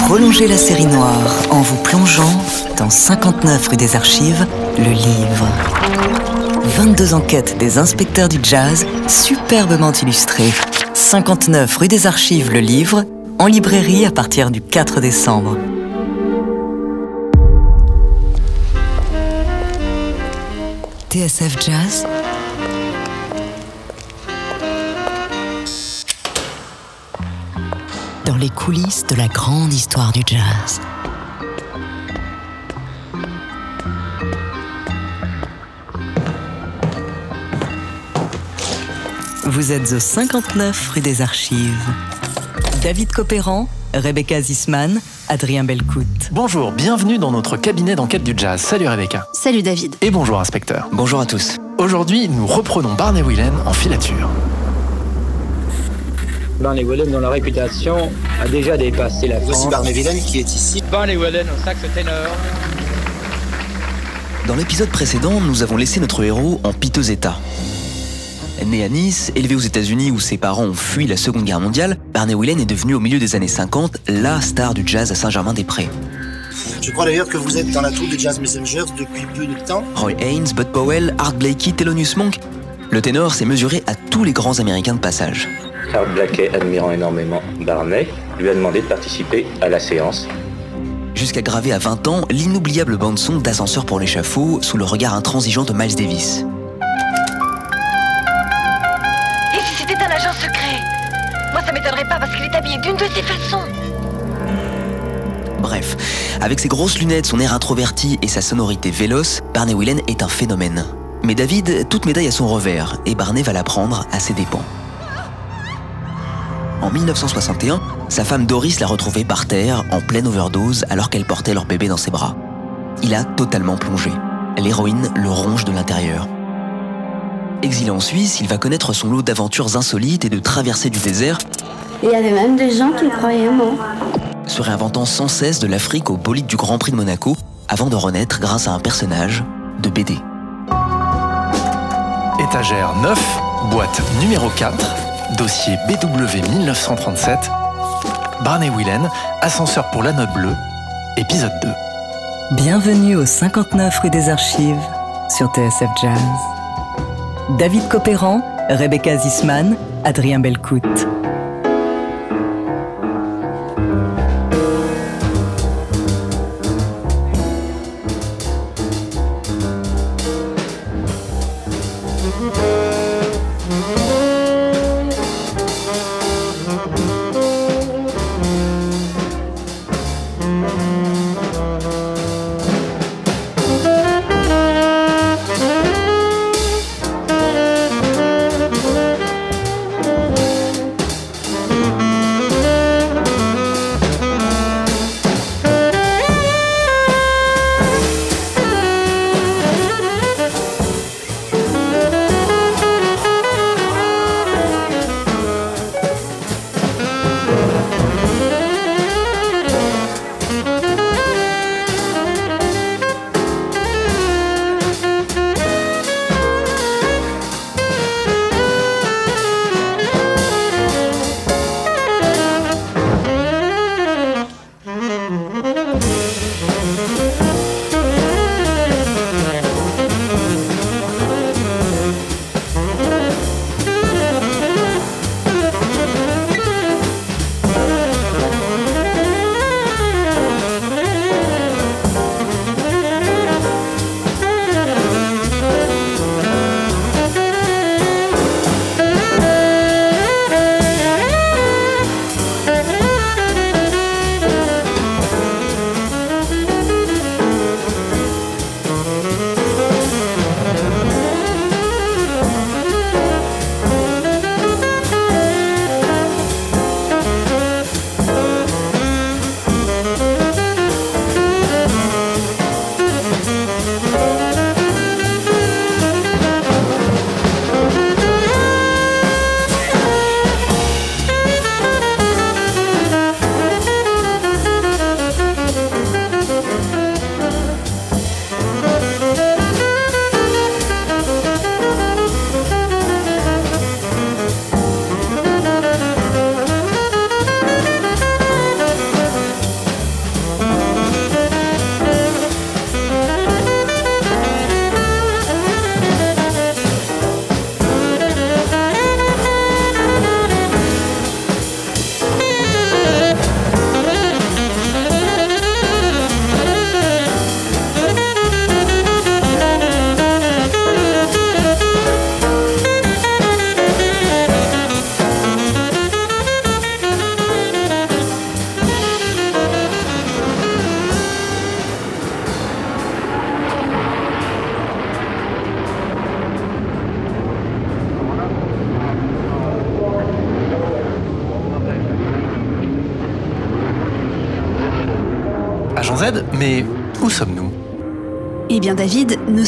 Prolongez la série noire en vous plongeant dans 59 rue des Archives, le livre. 22 enquêtes des inspecteurs du jazz, superbement illustrées. 59 rue des Archives, le livre, en librairie à partir du 4 décembre. TSF Jazz dans les coulisses de la grande histoire du jazz. Vous êtes au 59 rue des Archives. David Copéran, Rebecca Zisman, Adrien Belcout. Bonjour, bienvenue dans notre cabinet d'enquête du jazz. Salut Rebecca. Salut David. Et bonjour inspecteur. Bonjour à tous. Aujourd'hui, nous reprenons Barney Whelan en filature. Barney Whelan, dont la réputation a déjà dépassé la Voici France. Barney Whelan qui est ici. Barney Whelan au sax ténor. Dans l'épisode précédent, nous avons laissé notre héros en piteux état. Né à Nice, élevé aux États-Unis où ses parents ont fui la Seconde Guerre mondiale, Barney Whelan est devenu au milieu des années 50 la star du jazz à Saint-Germain-des-Prés. Je crois d'ailleurs que vous êtes dans la troupe des Jazz Messengers depuis peu de temps. Roy Haynes, Bud Powell, Art Blakey, Thelonious Monk, le ténor s'est mesuré à tous les grands américains de passage. Art Blakey, admirant énormément Barney, lui a demandé de participer à la séance. Jusqu'à graver à 20 ans l'inoubliable bande-son d'Ascenseur pour l'échafaud sous le regard intransigeant de Miles Davis. Et si c'était un agent secret? Moi, ça m'étonnerait pas parce qu'il est habillé d'une de ces façons. Bref, avec ses grosses lunettes, son air introverti et sa sonorité véloce, Barney Whelan est un phénomène. Mais David, toute médaille a son revers, et Barney va l'apprendre à ses dépens. En 1961, sa femme Doris l'a retrouvé par terre, en pleine overdose, alors qu'elle portait leur bébé dans ses bras. Il a totalement plongé. L'héroïne le ronge de l'intérieur. Exilé en Suisse, il va connaître son lot d'aventures insolites et de traversées du désert, Il y avait même des gens qui croyaient moi. se réinventant sans cesse de l'Afrique au bolide du Grand Prix de Monaco, avant de renaître grâce à un personnage de BD. Étagère 9, boîte numéro 4, dossier BW 1937, Barney Whelan, ascenseur pour la note bleue, épisode 2. Bienvenue au 59 rue des Archives sur TSF Jazz. David Copéran, Rebecca Zisman, Adrien Belcout.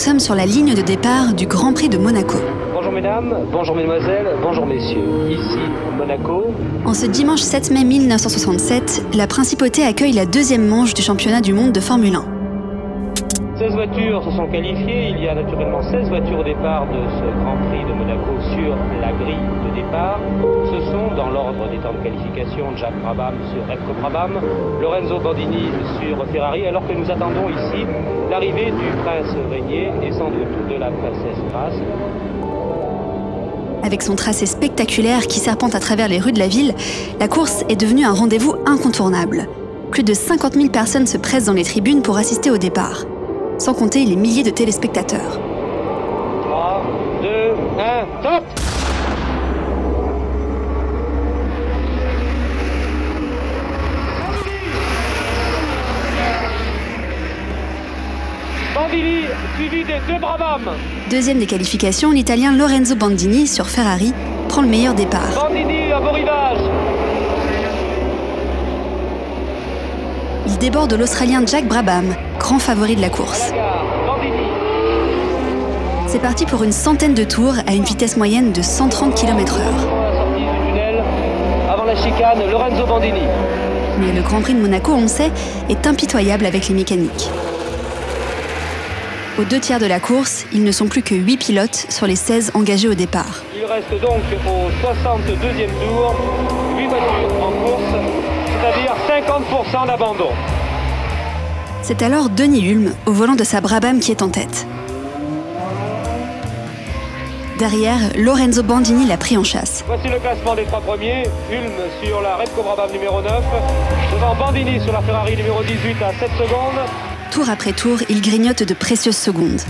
Sommes sur la ligne de départ du Grand Prix de Monaco. Bonjour mesdames, bonjour mesdemoiselles, bonjour messieurs. Ici Monaco. En ce dimanche 7 mai 1967, la Principauté accueille la deuxième manche du championnat du monde de Formule 1. 16 voitures se sont qualifiées. Il y a naturellement 16 voitures au départ de ce Grand Prix de Monaco sur la grille de départ. Ce sont, dans l'ordre des temps de qualification, Jack Brabham sur Repco Brabham, Lorenzo Bandini sur Ferrari, alors que nous attendons ici l'arrivée du prince régnier et sans doute de la princesse Grace. Avec son tracé spectaculaire qui serpente à travers les rues de la ville, la course est devenue un rendez-vous incontournable. Plus de 50 000 personnes se pressent dans les tribunes pour assister au départ sans compter les milliers de téléspectateurs. Bandini, suivi des deux Brabham. Deuxième des qualifications, l'Italien Lorenzo Bandini sur Ferrari prend le meilleur départ. Bandini à. Il déborde l'Australien Jack Brabham, grand favori de la course. C'est parti pour une centaine de tours à une vitesse moyenne de 130 km/h. Avant la chicane, Lorenzo Bandini. Mais le Grand Prix de Monaco, on le sait, est impitoyable avec les mécaniques. Aux deux tiers de la course, ils ne sont plus que 8 pilotes sur les 16 engagés au départ. Il reste donc au 62e tour 8 voitures en course, c'est-à-dire 50% d'abandon. C'est alors Denis Hulme, au volant de sa Brabham, qui est en tête. Derrière, Lorenzo Bandini l'a pris en chasse. Voici le classement des trois premiers. Hulme sur la Repco Brabham numéro 9, devant Bandini sur la Ferrari numéro 18 à 7 secondes. Tour après tour, il grignote de précieuses secondes.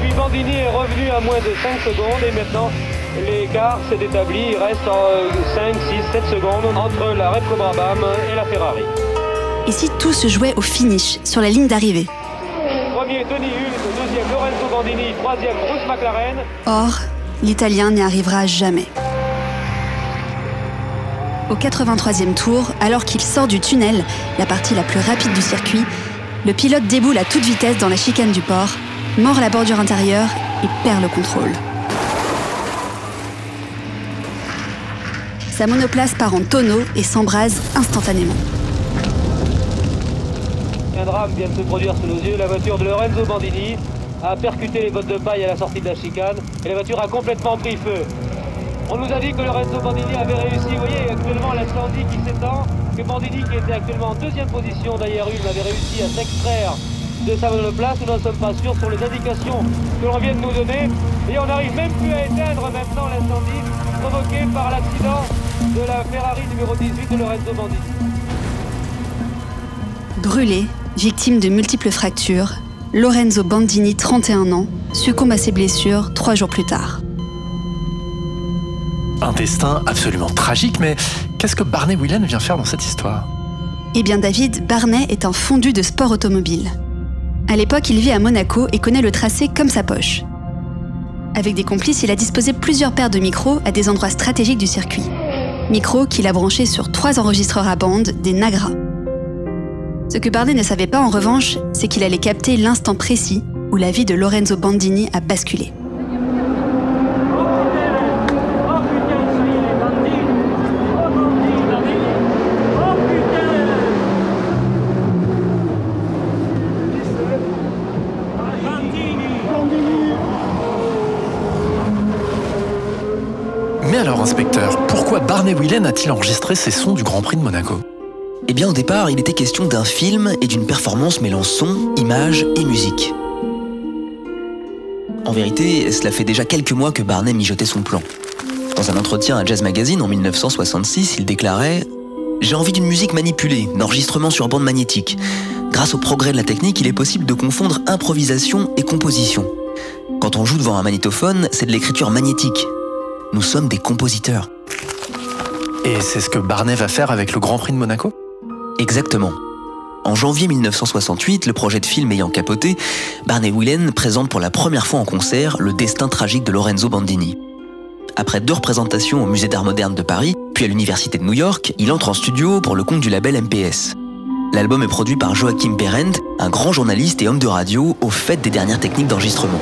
Puis Bandini est revenu à moins de 5 secondes et maintenant l'écart s'est établi. Il reste en 5, 6, 7 secondes entre la Repco Brabham et la Ferrari. Et si tout se jouait au finish, sur la ligne d'arrivée? Premier Denis Hulme, deuxième Lorenzo Bandini, troisième Bruce McLaren. Or, l'Italien n'y arrivera jamais. Au 83e tour, alors qu'il sort du tunnel, la partie la plus rapide du circuit, le pilote déboule à toute vitesse dans la chicane du port, mord la bordure intérieure et perd le contrôle. Sa monoplace part en tonneau et s'embrase instantanément. Un drame vient de se produire sous nos yeux. La voiture de Lorenzo Bandini a percuté les bottes de paille à la sortie de la chicane et la voiture a complètement pris feu. On nous a dit que Lorenzo Bandini avait réussi, vous voyez actuellement l'incendie qui s'étend, que Bandini qui était actuellement en deuxième position derrière une avait réussi à s'extraire de sa monoplace. Nous n'en sommes pas sûrs sur les indications que l'on vient de nous donner et on n'arrive même plus à éteindre maintenant l'incendie provoqué par l'accident de la Ferrari numéro 18 de Lorenzo Bandini. Brûlé, victime de multiples fractures, Lorenzo Bandini, 31 ans, succombe à ses blessures trois jours plus tard. Un destin absolument tragique, mais qu'est-ce que Barney Whelan vient faire dans cette histoire? Eh bien David, Barney est un fondu de sport automobile. À l'époque, il vit à Monaco et connaît le tracé comme sa poche. Avec des complices, il a disposé plusieurs paires de micros à des endroits stratégiques du circuit. Micros qu'il a branchés sur trois enregistreurs à bande, des Nagra. Ce que Barney ne savait pas en revanche, c'est qu'il allait capter l'instant précis où la vie de Lorenzo Bandini a basculé. Mais alors, pourquoi Barney Whelan a-t-il enregistré ces sons du Grand Prix de Monaco? Eh bien, au départ, il était question d'un film et d'une performance mêlant son, images et musique. En vérité, cela fait déjà quelques mois que Barney mijotait son plan. Dans un entretien à Jazz Magazine en 1966, il déclarait J'ai envie d'une musique manipulée, d'enregistrement sur bande magnétique. Grâce au progrès de la technique, il est possible de confondre improvisation et composition. Quand on joue devant un magnétophone, c'est de l'écriture magnétique. Nous sommes des compositeurs. Et c'est ce que Barney va faire avec le Grand Prix de Monaco? Exactement. En janvier 1968, le projet de film ayant capoté, Barney Whelan présente pour la première fois en concert le destin tragique de Lorenzo Bandini. Après deux représentations au Musée d'Art Moderne de Paris, puis à l'Université de New York, il entre en studio pour le compte du label MPS. L'album est produit par Joachim Behrendt, un grand journaliste et homme de radio au fait des dernières techniques d'enregistrement.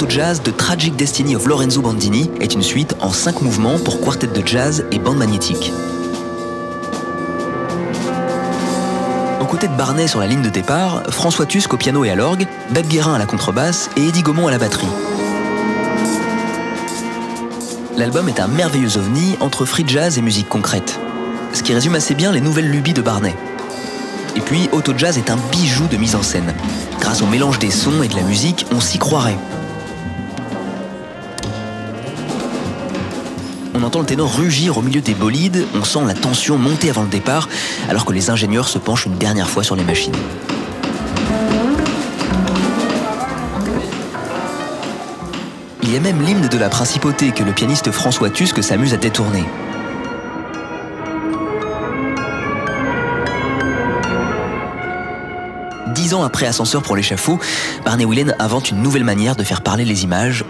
Auto Jazz The Tragic Destiny of Lorenzo Bandini est une suite en cinq mouvements pour quartet de jazz et bande magnétique. Aux côtés de Barnet sur la ligne de départ, François Tusk au piano et à l'orgue, Bab Guérin à la contrebasse et Eddie Gaumont à la batterie. L'album est un merveilleux ovni entre free jazz et musique concrète, ce qui résume assez bien les nouvelles lubies de Barnet. Et puis, Auto Jazz est un bijou de mise en scène. Grâce au mélange des sons et de la musique, on s'y croirait. On entend le ténor rugir au milieu des bolides, on sent la tension monter avant le départ, alors que les ingénieurs se penchent une dernière fois sur les machines. Il y a même l'hymne de la principauté que le pianiste François Tusk s'amuse à détourner. Dix ans après Ascenseur pour l'échafaud, Barney Whelan invente une nouvelle manière de faire parler les images,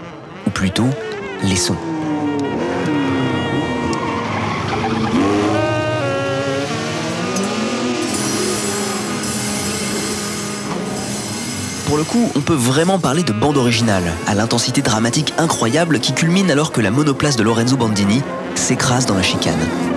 ou plutôt les sons. Le coup, on peut vraiment parler de bande originale, à l'intensité dramatique incroyable qui culmine alors que la monoplace de Lorenzo Bandini s'écrase dans la chicane.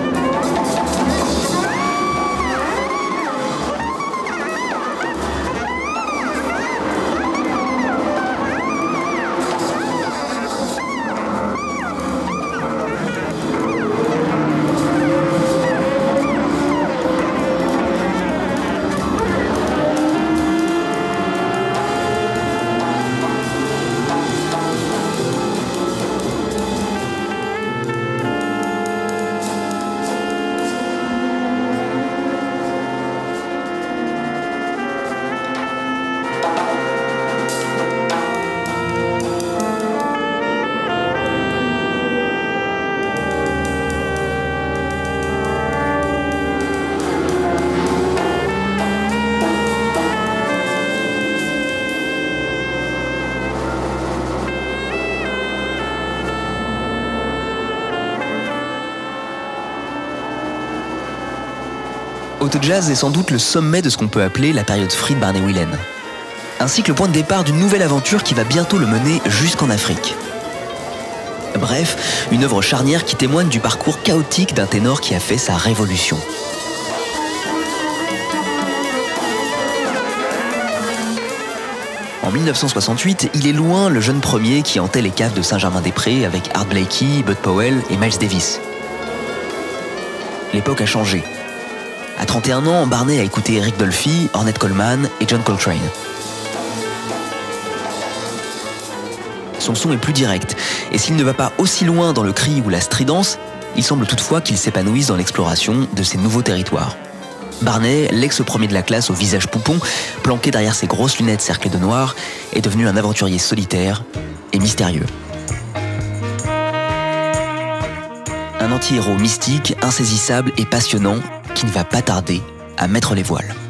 Jazz est sans doute le sommet de ce qu'on peut appeler la période free de Barney Whelan. Ainsi que le point de départ d'une nouvelle aventure qui va bientôt le mener jusqu'en Afrique. Bref, une œuvre charnière qui témoigne du parcours chaotique d'un ténor qui a fait sa révolution. En 1968, il est loin le jeune premier qui hantait les caves de Saint-Germain-des-Prés avec Art Blakey, Bud Powell et Miles Davis. L'époque a changé. À 31 ans, Barney a écouté Eric Dolphy, Ornette Coleman et John Coltrane. Son son est plus direct, et s'il ne va pas aussi loin dans le cri ou la stridence, il semble toutefois qu'il s'épanouisse dans l'exploration de ces nouveaux territoires. Barney, l'ex-premier de la classe au visage poupon, planqué derrière ses grosses lunettes cerclées de noir, est devenu un aventurier solitaire et mystérieux. Un anti-héros mystique, insaisissable et passionnant qui ne va pas tarder à mettre les voiles.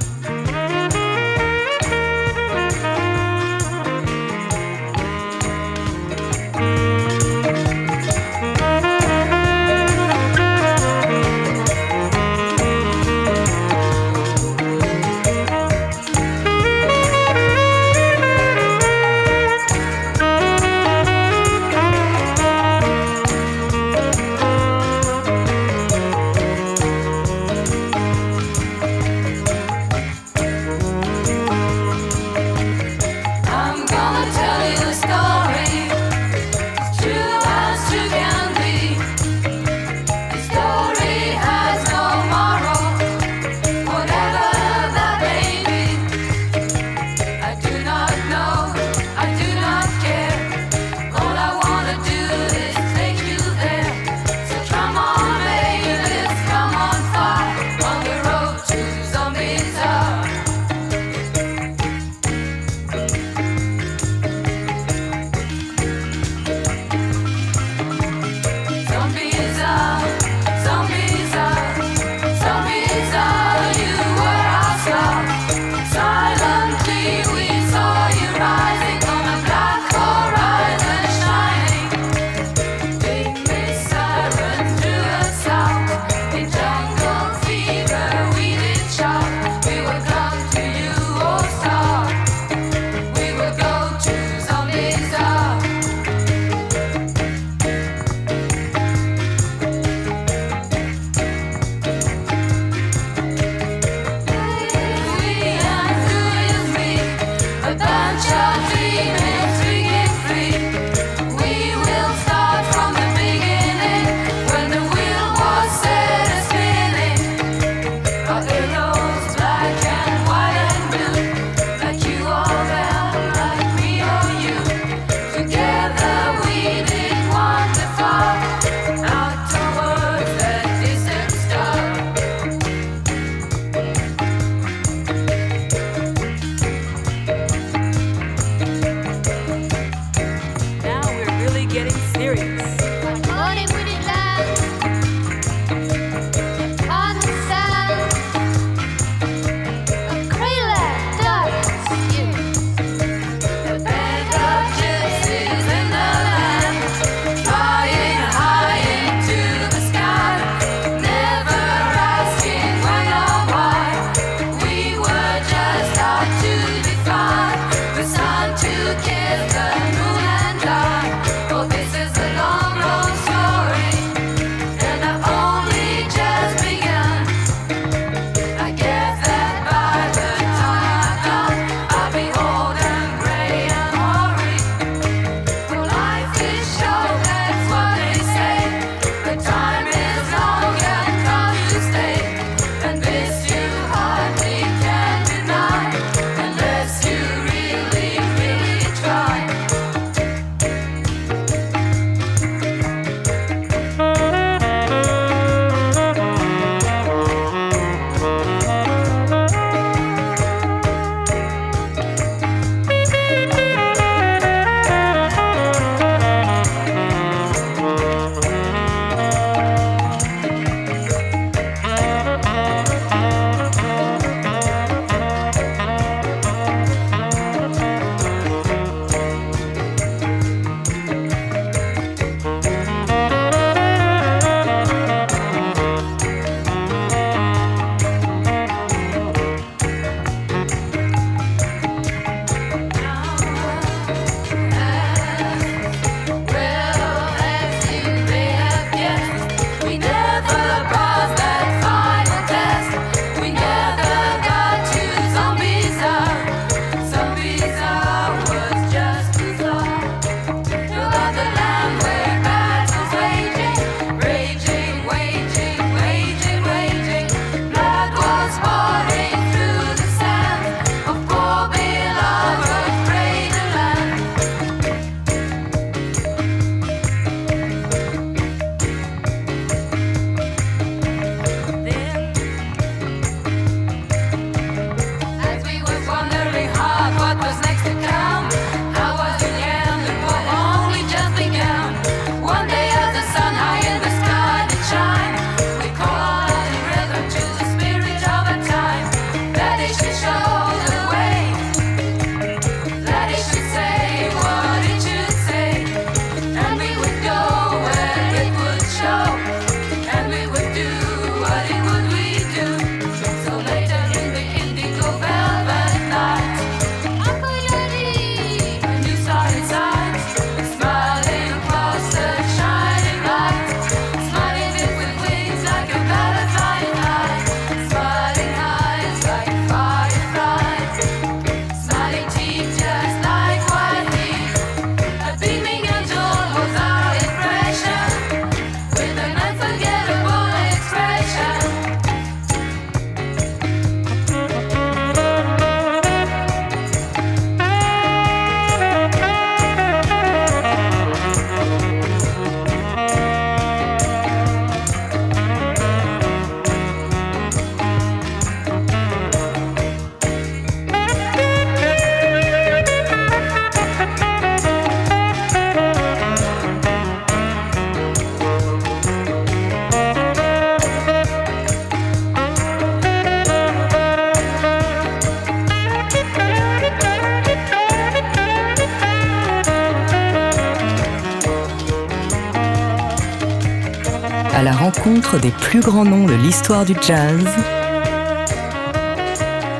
Plus grands noms de l'histoire du jazz.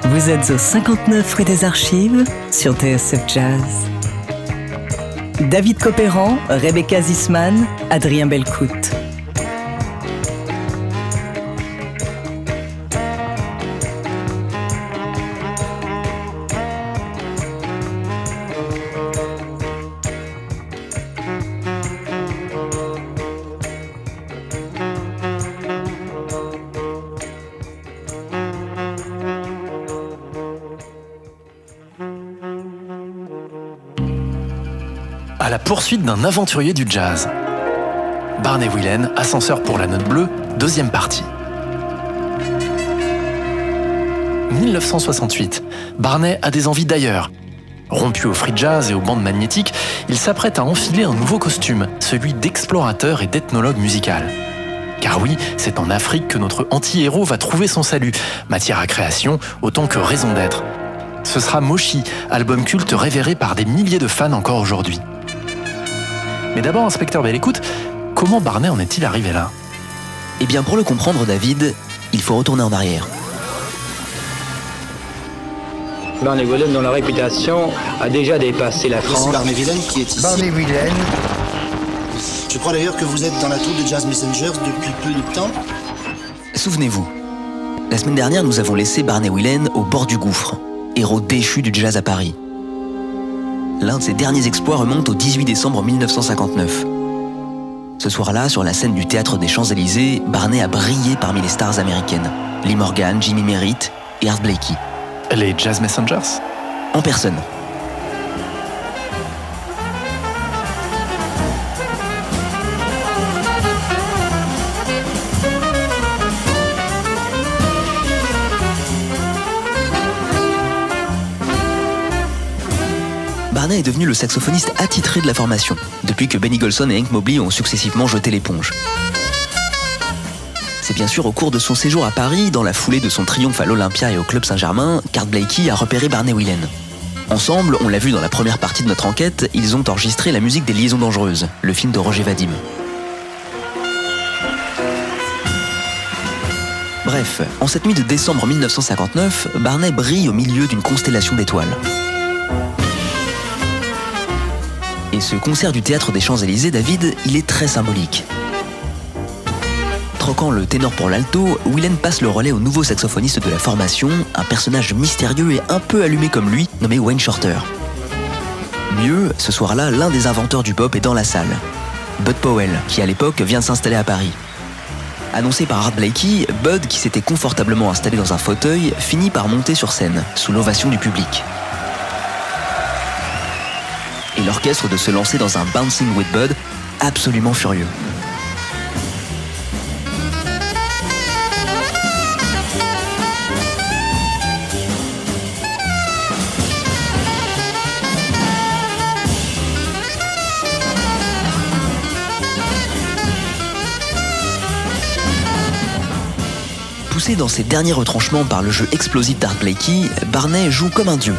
Vous êtes au 59 rue des Archives sur TSF Jazz. David Copéran, Rebecca Zisman, Adrien Belcout. Poursuite d'un aventurier du jazz. Barney Whelan, Ascenseur pour la note bleue, deuxième partie. 1968. Barney a des envies d'ailleurs. Rompu au free jazz et aux bandes magnétiques, il s'apprête à enfiler un nouveau costume, celui d'explorateur et d'ethnologue musical. Car oui, c'est en Afrique que notre anti-héros va trouver son salut, matière à création autant que raison d'être. Ce sera Moshi, album culte révéré par des milliers de fans encore aujourd'hui. Mais d'abord, inspecteur Belle écoute, comment Barney en est-il arrivé là? Eh bien, pour le comprendre, David, il faut retourner en arrière. Barney Whelan, dont la réputation a déjà dépassé la C'est France. Barney Whelan qui est ici. Barney Whelan, Je crois d'ailleurs que vous êtes dans la tour de Jazz Messengers depuis peu de temps. Souvenez-vous, la semaine dernière, nous avons laissé Barney Whelan au bord du gouffre, héros déchu du jazz à Paris. L'un de ses derniers exploits remonte au 18 décembre 1959. Ce soir-là, sur la scène du théâtre des Champs-Élysées, Barney a brillé parmi les stars américaines. Lee Morgan, Jimmy Merritt et Art Blakey. Les Jazz Messengers? En personne. Barney est devenu le saxophoniste attitré de la formation, depuis que Benny Golson et Hank Mobley ont successivement jeté l'éponge. C'est bien sûr au cours de son séjour à Paris, dans la foulée de son triomphe à l'Olympia et au Club Saint-Germain, qu'Art Blakey a repéré Barney Whelan. Ensemble, on l'a vu dans la première partie de notre enquête, ils ont enregistré la musique des Liaisons Dangereuses, le film de Roger Vadim. Bref, en cette nuit de décembre 1959, Barney brille au milieu d'une constellation d'étoiles. Et ce concert du théâtre des Champs-Élysées, David, il est très symbolique. Troquant le ténor pour l'alto, Whelan passe le relais au nouveau saxophoniste de la formation, un personnage mystérieux et un peu allumé comme lui, nommé Wayne Shorter. Mieux, ce soir-là, l'un des inventeurs du pop est dans la salle. Bud Powell, qui à l'époque vient de s'installer à Paris. Annoncé par Art Blakey, Bud, qui s'était confortablement installé dans un fauteuil, finit par monter sur scène, sous l'ovation du public. L'orchestre de se lancer dans un Bouncing with Bud, absolument furieux. Poussé dans ses derniers retranchements par le jeu explosif d'Art Blakey, Barney joue comme un dieu.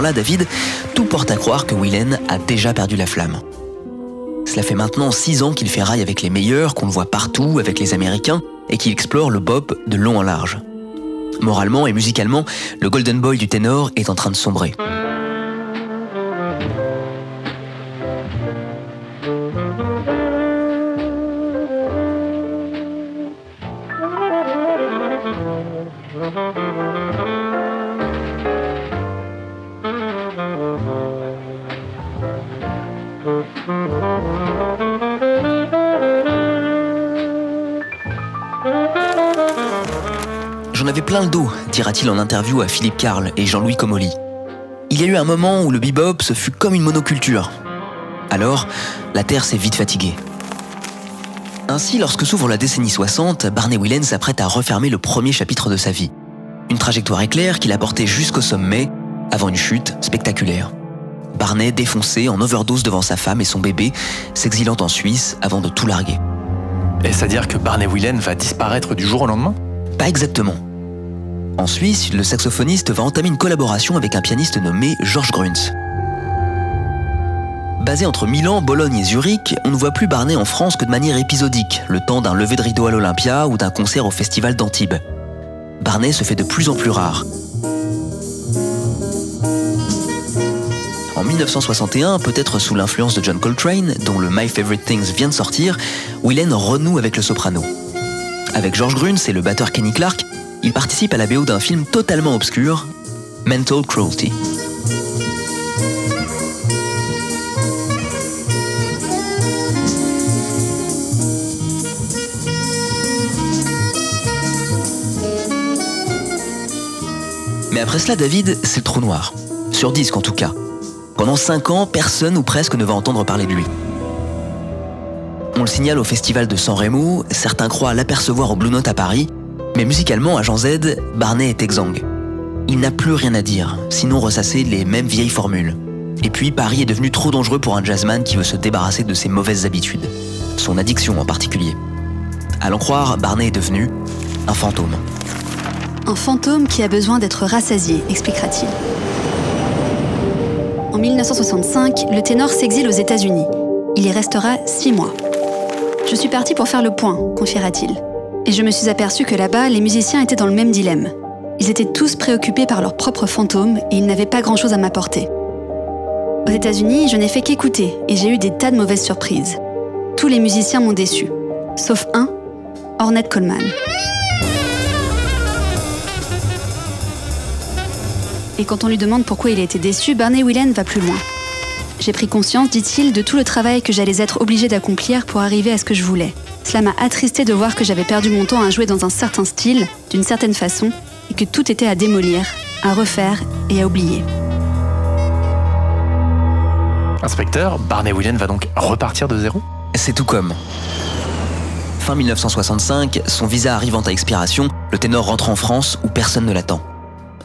Moment-là, David, tout porte à croire que Whelan a déjà perdu la flamme. Cela fait maintenant six ans qu'il fait rail avec les meilleurs, qu'on le voit partout avec les Américains, et qu'il explore le bop de long en large. Moralement et musicalement, le Golden Boy du ténor est en train de sombrer. Plein le dos, dira-t-il en interview à Philippe Carl et Jean-Louis Comolli. Il y a eu un moment où le bebop se fut comme une monoculture. Alors, la Terre s'est vite fatiguée. Ainsi, lorsque s'ouvre la décennie 60, Barney Whelan s'apprête à refermer le premier chapitre de sa vie. Une trajectoire éclair qui l'a porté jusqu'au sommet, avant une chute spectaculaire. Barney défoncé en overdose devant sa femme et son bébé, s'exilant en Suisse avant de tout larguer. Est-ce à dire que Barney Whelan va disparaître du jour au lendemain? Pas exactement. En Suisse, le saxophoniste va entamer une collaboration avec un pianiste nommé George Gruntz. Basé entre Milan, Bologne et Zurich, on ne voit plus Barney en France que de manière épisodique, le temps d'un lever de rideau à l'Olympia ou d'un concert au festival d'Antibes. Barney se fait de plus en plus rare. En 1961, peut-être sous l'influence de John Coltrane, dont le My Favorite Things vient de sortir, Willen renoue avec le soprano. Avec George Gruntz et le batteur Kenny Clark, il participe à la BO d'un film totalement obscur, Mental Cruelty. Mais après cela, David, c'est le trou noir. Sur disque en tout cas. Pendant 5 ans, personne ou presque ne va entendre parler de lui. On le signale au festival de San Remo, certains croient l'apercevoir au Blue Note à Paris, mais musicalement, à Jean Z, Barnet est exsangue. Il n'a plus rien à dire, sinon ressasser les mêmes vieilles formules. Et puis, Paris est devenu trop dangereux pour un jazzman qui veut se débarrasser de ses mauvaises habitudes. Son addiction en particulier. À l'en croire, Barnet est devenu un fantôme. Un fantôme qui a besoin d'être rassasié, expliquera-t-il. En 1965, le ténor s'exile aux États-Unis. Il y restera six mois. Je suis parti pour faire le point, confiera-t-il. Et je me suis aperçu que là-bas, les musiciens étaient dans le même dilemme. Ils étaient tous préoccupés par leurs propres fantômes et ils n'avaient pas grand-chose à m'apporter. Aux États-Unis, je n'ai fait qu'écouter et j'ai eu des tas de mauvaises surprises. Tous les musiciens m'ont déçu, sauf un, Ornette Coleman. Et quand on lui demande pourquoi il a été déçu, Barney Whelan va plus loin. J'ai pris conscience, dit-il, de tout le travail que j'allais être obligé d'accomplir pour arriver à ce que je voulais. Cela m'a attristé de voir que j'avais perdu mon temps à jouer dans un certain style, d'une certaine façon, et que tout était à démolir, à refaire et à oublier. Inspecteur, Barney Whelan va donc repartir de zéro? C'est tout comme. Fin 1965, son visa arrivant à expiration, le ténor rentre en France où personne ne l'attend.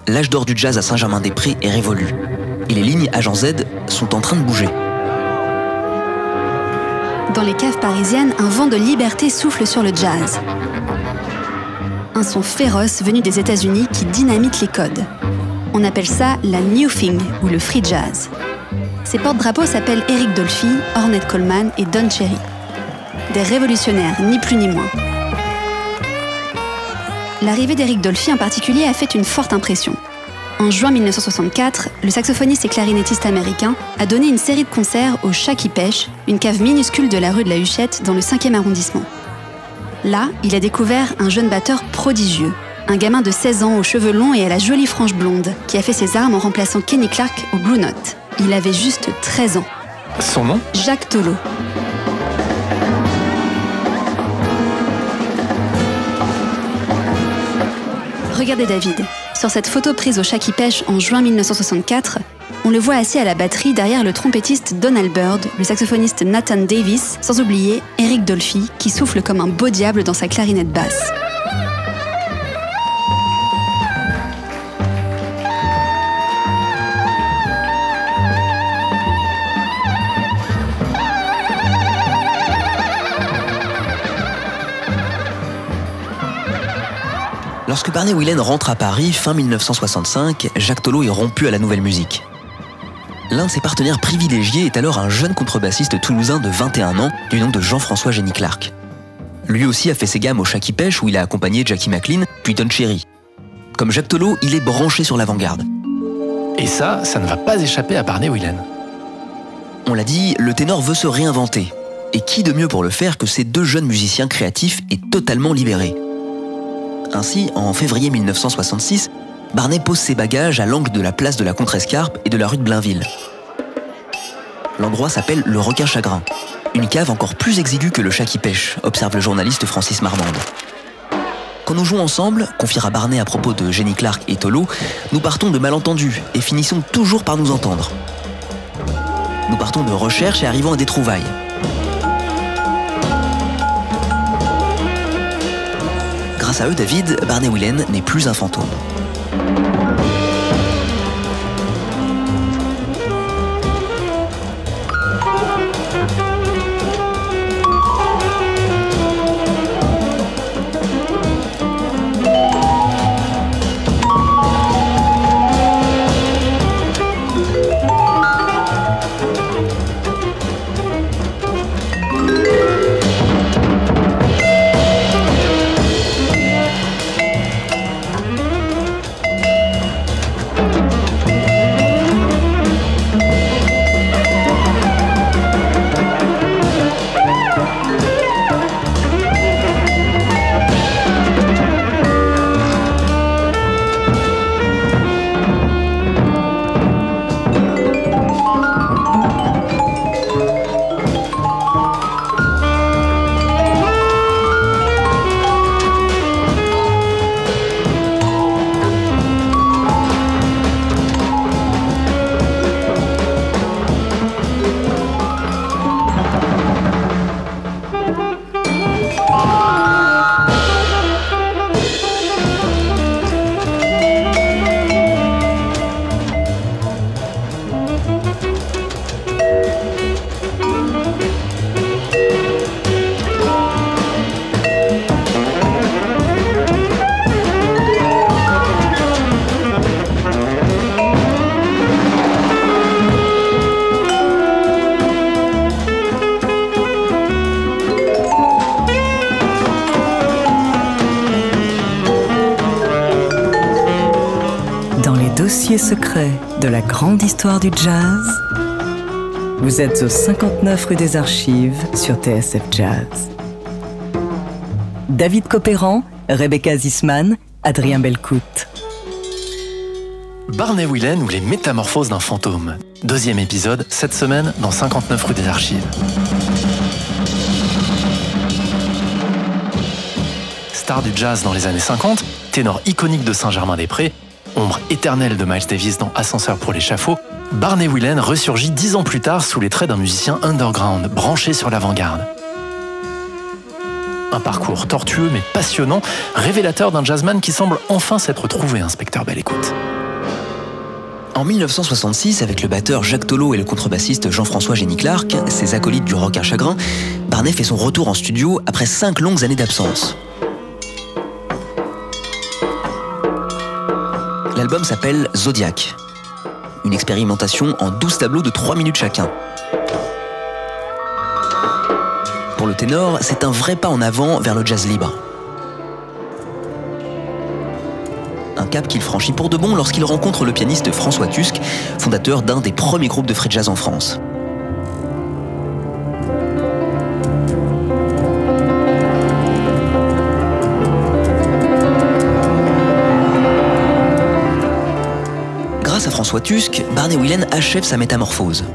L'âge d'or du jazz à Saint-Germain-des-Prés est révolu. Et les lignes Agent Z sont en train de bouger. Dans les caves parisiennes, un vent de liberté souffle sur le jazz. Un son féroce venu des États-Unis qui dynamite les codes. On appelle ça la New Thing ou le free jazz. Ces porte-drapeaux s'appellent Eric Dolphy, Ornette Coleman et Don Cherry. Des révolutionnaires, ni plus ni moins. L'arrivée d'Eric Dolphy en particulier a fait une forte impression. En juin 1964, le saxophoniste et clarinettiste américain a donné une série de concerts au Chat qui pêche, une cave minuscule de la rue de la Huchette dans le 5e arrondissement. Là, il a découvert un jeune batteur prodigieux, un gamin de 16 ans aux cheveux longs et à la jolie frange blonde, qui a fait ses armes en remplaçant Kenny Clark au Blue Note. Il avait juste 13 ans. Son nom? Jacques Tolo. Regardez David. Sur cette photo prise au chat qui pêche en juin 1964, on le voit assis à la batterie derrière le trompettiste Donald Byrd, le saxophoniste Nathan Davis, sans oublier Eric Dolphy, qui souffle comme un beau diable dans sa clarinette basse. Lorsque Barney Whelan rentre à Paris fin 1965, Jacques Tolo est rompu à la nouvelle musique. L'un de ses partenaires privilégiés est alors un jeune contrebassiste toulousain de 21 ans du nom de Jean-François Jenny Clark. Lui aussi a fait ses gammes au Chat qui pêche où il a accompagné Jackie McLean, puis Don Cherry. Comme Jacques Tolo, il est branché sur l'avant-garde. Et ça, ça ne va pas échapper à Barney Whelan. On l'a dit, le ténor veut se réinventer. Et qui de mieux pour le faire que ces deux jeunes musiciens créatifs et totalement libérés? Ainsi, en février 1966, Barnet pose ses bagages à l'angle de la place de la Contrescarpe et de la rue de Blainville. L'endroit s'appelle le Requin Chagrin, une cave encore plus exiguë que le chat qui pêche, observe le journaliste Francis Marmande. Quand nous jouons ensemble, confiera Barnet à propos de Jenny Clark et Tolo, nous partons de malentendus et finissons toujours par nous entendre. Nous partons de recherche et arrivons à des trouvailles. Grâce à eux, David, Barney Whelan n'est plus un fantôme. Dossier secret de la grande histoire du jazz. Vous êtes au 59 rue des Archives sur TSF Jazz. David Copéran, Rebecca Zisman, Adrien Belcout. Barney Whelan ou les métamorphoses d'un fantôme. Deuxième épisode, cette semaine dans 59 rue des Archives. Star du jazz dans les années 50, ténor iconique de Saint-Germain-des-Prés, ombre éternelle de Miles Davis dans Ascenseur pour l'échafaud, Barney Whelan ressurgit dix ans plus tard sous les traits d'un musicien underground, branché sur l'avant-garde. Un parcours tortueux mais passionnant, révélateur d'un jazzman qui semble enfin s'être trouvé, inspecteur Belle Écoute. En 1966, avec le batteur Jacques Tolo et le contrebassiste Jean-François Jenny Clark, ses acolytes du rock à chagrin, Barney fait son retour en studio après cinq longues années d'absence. L'album s'appelle Zodiac, une expérimentation en 12 tableaux de 3 minutes chacun. Pour le ténor, c'est un vrai pas en avant vers le jazz libre. Un cap qu'il franchit pour de bon lorsqu'il rencontre le pianiste François Tusk, fondateur d'un des premiers groupes de free jazz en France. Tusk, Barney Whelan achève sa métamorphose.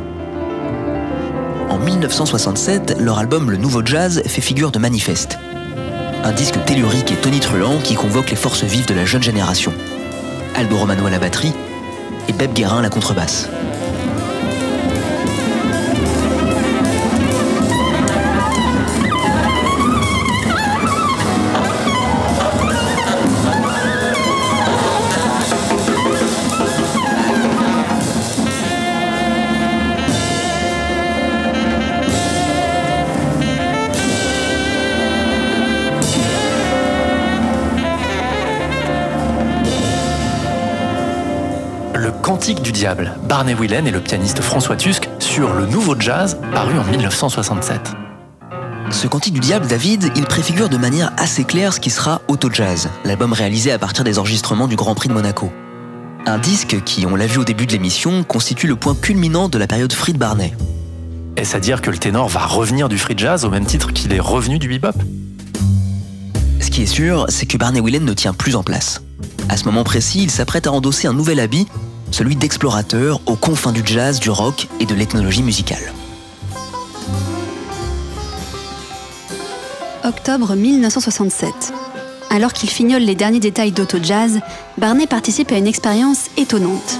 En 1967, leur album Le Nouveau Jazz fait figure de manifeste. Un disque tellurique et tonitruant qui convoque les forces vives de la jeune génération. Aldo Romano à la batterie et Beb Guérin à la contrebasse. Cantique du diable, Barney Whelan et le pianiste François Tusk sur le nouveau jazz paru en 1967. Ce Cantique du diable, David, il préfigure de manière assez claire ce qui sera Auto Jazz, l'album réalisé à partir des enregistrements du Grand Prix de Monaco. Un disque qui, on l'a vu au début de l'émission, constitue le point culminant de la période free de Barney. Est-ce à dire que le ténor va revenir du free jazz au même titre qu'il est revenu du bebop? Ce qui est sûr, c'est que Barney Whelan ne tient plus en place. À ce moment précis, il s'apprête à endosser un nouvel habit, celui d'explorateur aux confins du jazz, du rock et de l'ethnologie musicale. Octobre 1967. Alors qu'il fignole les derniers détails d'Auto Jazz, Barney participe à une expérience étonnante.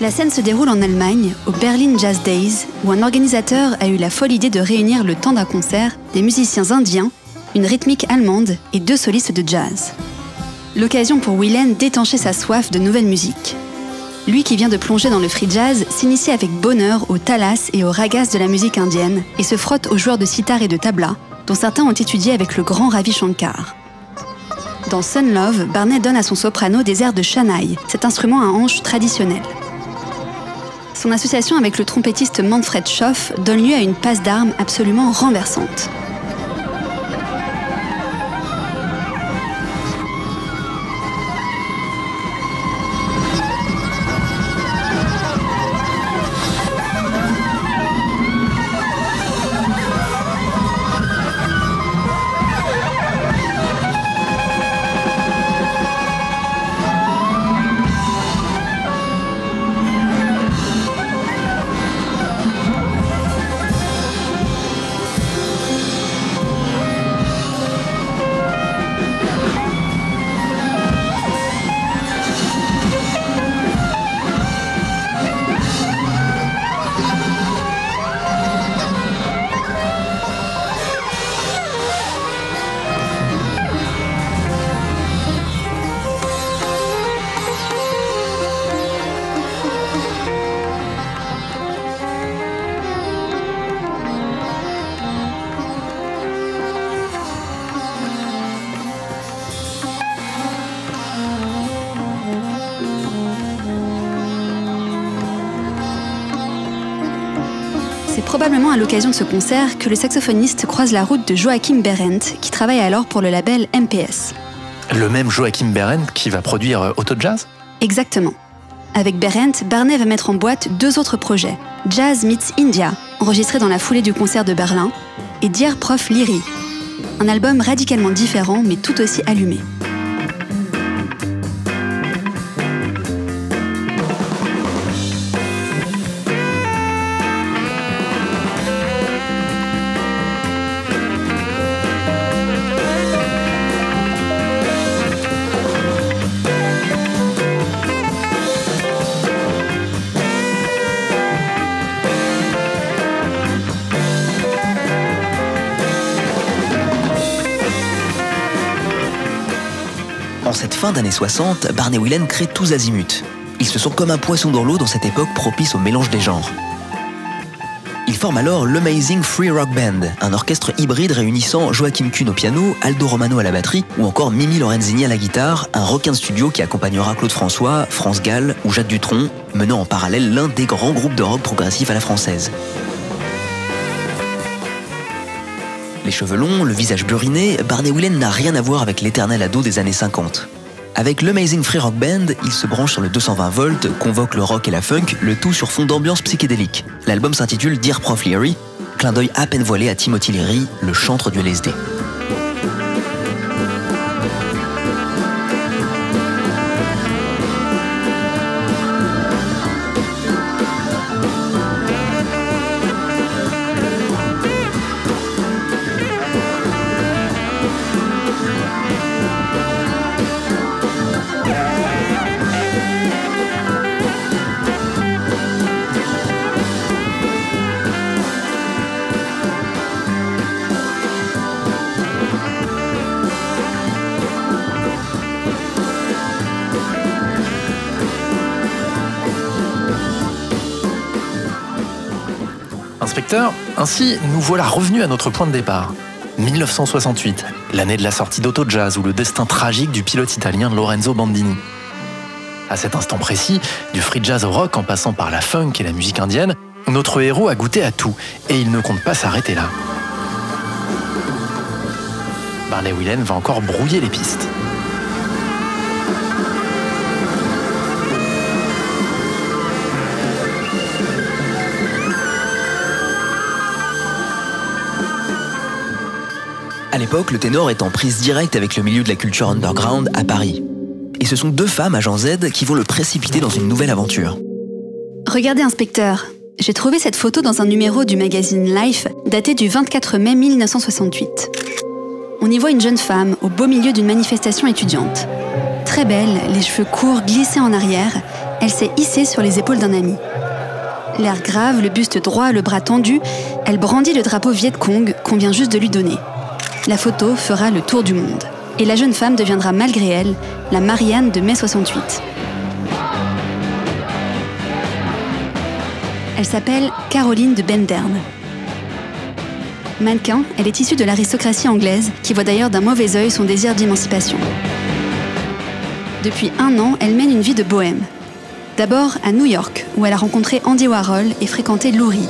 La scène se déroule en Allemagne, au Berlin Jazz Days, où un organisateur a eu la folle idée de réunir le temps d'un concert des musiciens indiens une rythmique allemande et deux solistes de jazz. L'occasion pour Willen d'étancher sa soif de nouvelle musique. Lui qui vient de plonger dans le free jazz s'initie avec bonheur au talas et aux ragas de la musique indienne et se frotte aux joueurs de sitar et de tabla, dont certains ont étudié avec le grand Ravi Shankar. Dans Sun Love, Barnett donne à son soprano des airs de Shanaï, cet instrument à hanche traditionnel. Son association avec le trompettiste Manfred Schoff donne lieu à une passe d'armes absolument renversante. L'occasion de ce concert que le saxophoniste croise la route de Joachim Behrendt, qui travaille alors pour le label MPS. Le même Joachim Behrendt qui va produire euh, Auto Jazz? Exactement. Avec Behrendt, Barnet va mettre en boîte deux autres projets, Jazz Meets India, enregistré dans la foulée du concert de Berlin, et Dear Prof Lyri, un album radicalement différent mais tout aussi allumé. Fin d'années 60, Barney Whelan crée tous azimuts. Ils se sont comme un poisson dans l'eau dans cette époque propice au mélange des genres. Ils forment alors l'Amazing Free Rock Band, un orchestre hybride réunissant Joachim Kuhn au piano, Aldo Romano à la batterie ou encore Mimi Lorenzini à la guitare, un requin de studio qui accompagnera Claude François, France Gall ou Jacques Dutronc, menant en parallèle l'un des grands groupes de rock progressif à la française. Les cheveux longs, le visage buriné, Barney Whelan n'a rien à voir avec l'éternel ado des années 50. Avec l'Amazing Free Rock Band, il se branche sur le 220 volts, convoque le rock et la funk, le tout sur fond d'ambiance psychédélique. L'album s'intitule Dear Prof Leary, clin d'œil à peine voilé à Timothy Leary, le chantre du LSD. Ainsi nous voilà revenus à notre point de départ. 1968, l'année de la sortie d'Auto Jazz ou le destin tragique du pilote italien Lorenzo Bandini. À cet instant précis, du free jazz au rock en passant par la funk et la musique indienne, notre héros a goûté à tout et il ne compte pas s'arrêter là. Barney Whelan va encore brouiller les pistes. Le ténor est en prise directe avec le milieu de la culture underground à Paris. Et ce sont deux femmes, agent Z, qui vont le précipiter dans une nouvelle aventure. Regardez, inspecteur, j'ai trouvé cette photo dans un numéro du magazine Life daté du 24 mai 1968. On y voit une jeune femme au beau milieu d'une manifestation étudiante. Très belle, les cheveux courts glissés en arrière, elle s'est hissée sur les épaules d'un ami. L'air grave, le buste droit, le bras tendu, elle brandit le drapeau Viet Cong qu'on vient juste de lui donner. La photo fera le tour du monde. Et la jeune femme deviendra malgré elle la Marianne de mai 68. Elle s'appelle Caroline de Benderne. Mannequin, elle est issue de l'aristocratie anglaise, qui voit d'ailleurs d'un mauvais œil son désir d'émancipation. Depuis un an, elle mène une vie de bohème. D'abord à New York, où elle a rencontré Andy Warhol et fréquenté Lou Reed.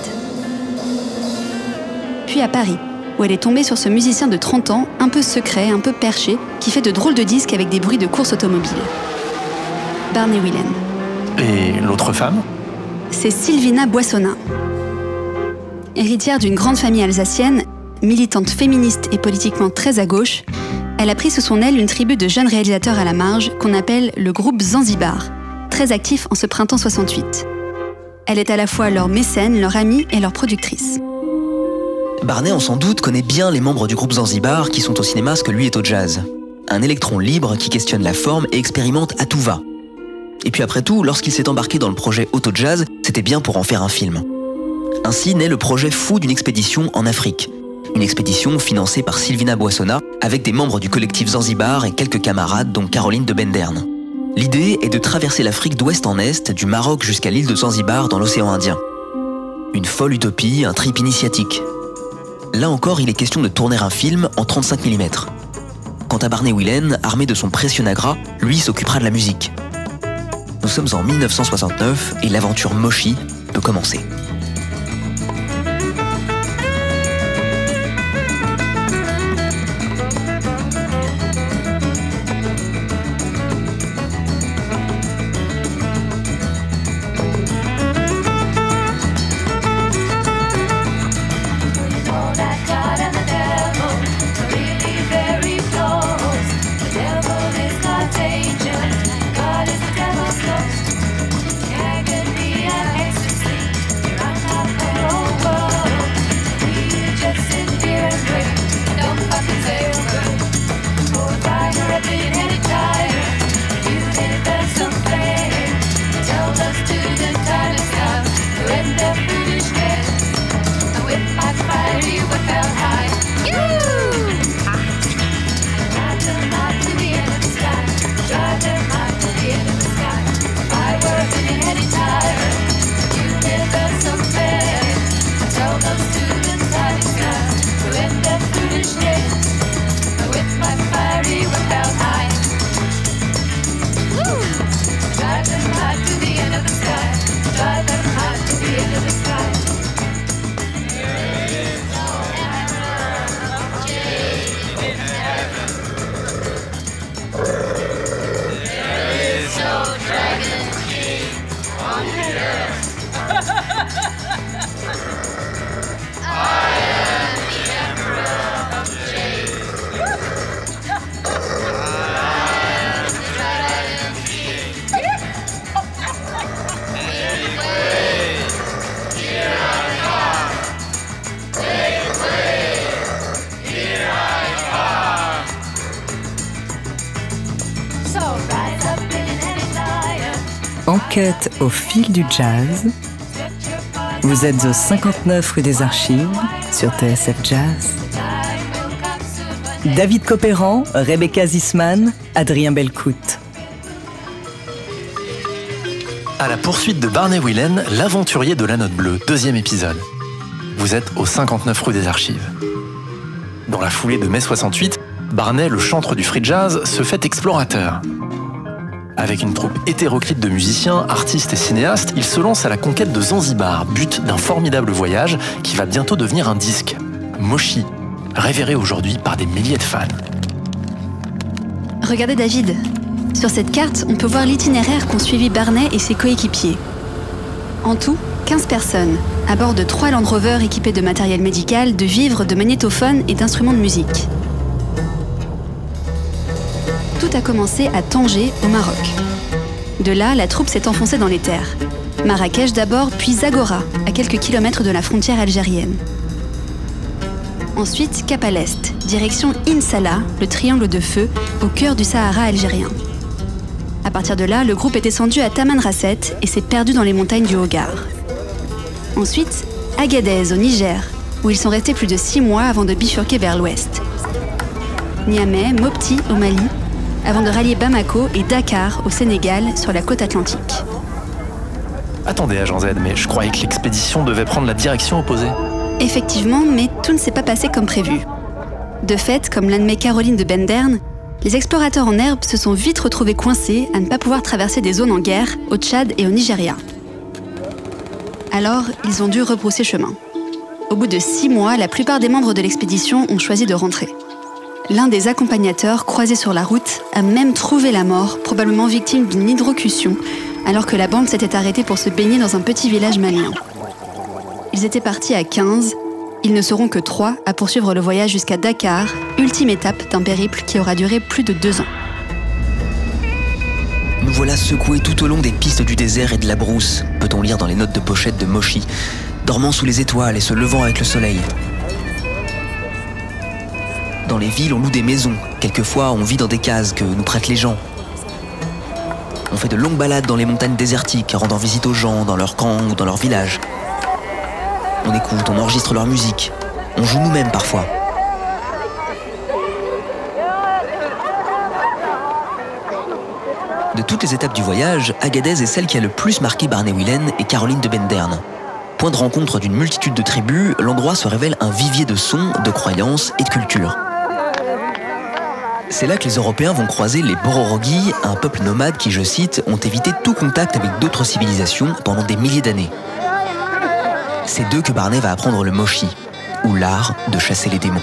Puis à Paris, où elle est tombée sur ce musicien de 30 ans, un peu secret, un peu perché, qui fait de drôles de disques avec des bruits de course automobile. Barney Whelan. Et l'autre femme? C'est Sylvina Boissonnin. Héritière d'une grande famille alsacienne, militante féministe et politiquement très à gauche, elle a pris sous son aile une tribu de jeunes réalisateurs à la marge qu'on appelle le groupe Zanzibar, très actif en ce printemps 68. Elle est à la fois leur mécène, leur amie et leur productrice. Barney, on s'en doute, connaît bien les membres du groupe Zanzibar qui sont au cinéma ce que lui est au jazz. Un électron libre qui questionne la forme et expérimente à tout va. Et puis après tout, lorsqu'il s'est embarqué dans le projet Auto Jazz, c'était bien pour en faire un film. Ainsi naît le projet fou d'une expédition en Afrique. Une expédition financée par Sylvina Boissonna avec des membres du collectif Zanzibar et quelques camarades dont Caroline de Benderne. L'idée est de traverser l'Afrique d'ouest en est, du Maroc jusqu'à l'île de Zanzibar dans l'océan Indien. Une folle utopie, un trip initiatique. Là encore, il est question de tourner un film en 35 mm. Quant à Barney Whelan, armé de son précieux Nagra, lui s'occupera de la musique. Nous sommes en 1969 et l'aventure Moshi peut commencer. Au fil du jazz. Vous êtes au 59 rue des Archives sur TSF Jazz. David Copéran, Rebecca Zisman, Adrien Belcout. À la poursuite de Barney Whelan, l'aventurier de la note bleue, deuxième épisode. Vous êtes au 59 rue des Archives. Dans la foulée de mai 68, Barnet, le chantre du free jazz, se fait explorateur. Avec une troupe hétéroclite de musiciens, artistes et cinéastes, il se lance à la conquête de Zanzibar, but d'un formidable voyage qui va bientôt devenir un disque. Moshi, révéré aujourd'hui par des milliers de fans. Regardez David. Sur cette carte, on peut voir l'itinéraire qu'ont suivi Barnet et ses coéquipiers. En tout, 15 personnes, à bord de trois Land Rover équipés de matériel médical, de vivres, de magnétophones et d'instruments de musique. Tout a commencé à Tanger, au Maroc. De là, la troupe s'est enfoncée dans les terres. Marrakech d'abord, puis Zagora, à quelques kilomètres de la frontière algérienne. Ensuite, cap à l'est, direction Insala, le triangle de feu, au cœur du Sahara algérien. À partir de là, le groupe est descendu à Tamanrasset et s'est perdu dans les montagnes du Hogar. Ensuite, Agadez, au Niger, où ils sont restés plus de six mois avant de bifurquer vers l'ouest. Niamey, Mopti, au Mali, avant de rallier Bamako et Dakar, au Sénégal, sur la côte atlantique. Attendez, agent Z, mais je croyais que l'expédition devait prendre la direction opposée. Effectivement, mais tout ne s'est pas passé comme prévu. De fait, comme l'admet Caroline de Benderne, les explorateurs en herbe se sont vite retrouvés coincés à ne pas pouvoir traverser des zones en guerre au Tchad et au Nigeria. Alors, ils ont dû rebrousser chemin. Au bout de six mois, la plupart des membres de l'expédition ont choisi de rentrer. L'un des accompagnateurs, croisé sur la route, a même trouvé la mort, probablement victime d'une hydrocution, alors que la bande s'était arrêtée pour se baigner dans un petit village malien. Ils étaient partis à 15, ils ne seront que trois à poursuivre le voyage jusqu'à Dakar, ultime étape d'un périple qui aura duré plus de deux ans. Nous voilà secoués tout au long des pistes du désert et de la brousse, peut-on lire dans les notes de pochette de Moshi, dormant sous les étoiles et se levant avec le soleil. Dans les villes, on loue des maisons. Quelquefois, on vit dans des cases que nous prêtent les gens. On fait de longues balades dans les montagnes désertiques, rendant visite aux gens dans leur camp ou dans leur village. On écoute, on enregistre leur musique. On joue nous-mêmes parfois. De toutes les étapes du voyage, Agadez est celle qui a le plus marqué Barney Whelan et Caroline de Benderne. Point de rencontre d'une multitude de tribus, l'endroit se révèle un vivier de sons, de croyances et de culture. C'est là que les Européens vont croiser les Bororogi, un peuple nomade qui, je cite, ont évité tout contact avec d'autres civilisations pendant des milliers d'années. C'est d'eux que Barney va apprendre le moshi, ou l'art de chasser les démons.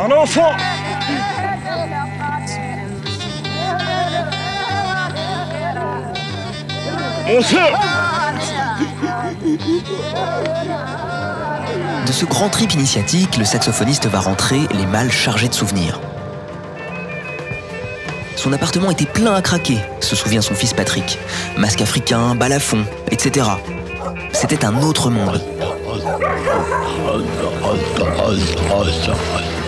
Un enfant De ce grand trip initiatique, le saxophoniste va rentrer les mâles chargés de souvenirs. Son appartement était plein à craquer, se souvient son fils Patrick. Masque africain, balafon, etc. C'était un autre monde.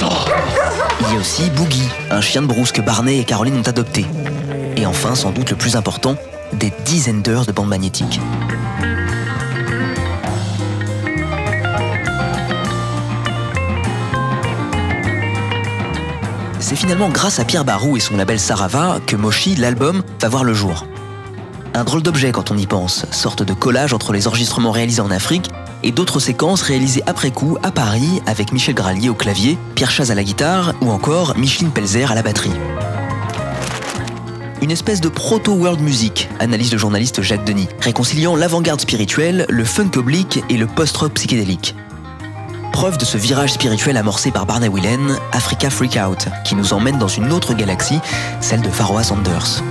Il y a aussi Boogie, un chien de brousse que Barney et Caroline ont adopté. Et enfin, sans doute le plus important, des dizaines d'heures de bande magnétique. C'est finalement grâce à Pierre Barou et son label Sarava que Moshi, l'album, va voir le jour. Un drôle d'objet quand on y pense, sorte de collage entre les enregistrements réalisés en Afrique et d'autres séquences réalisées après coup à Paris avec Michel Gralier au clavier, Pierre Chaz à la guitare ou encore Micheline Pelzer à la batterie. Une espèce de proto-world music, analyse le journaliste Jacques Denis, réconciliant l'avant-garde spirituelle, le funk oblique et le post-rock psychédélique. Preuve de ce virage spirituel amorcé par Barney Whelan, Africa Freak Out, qui nous emmène dans une autre galaxie, celle de Pharoah Sanders.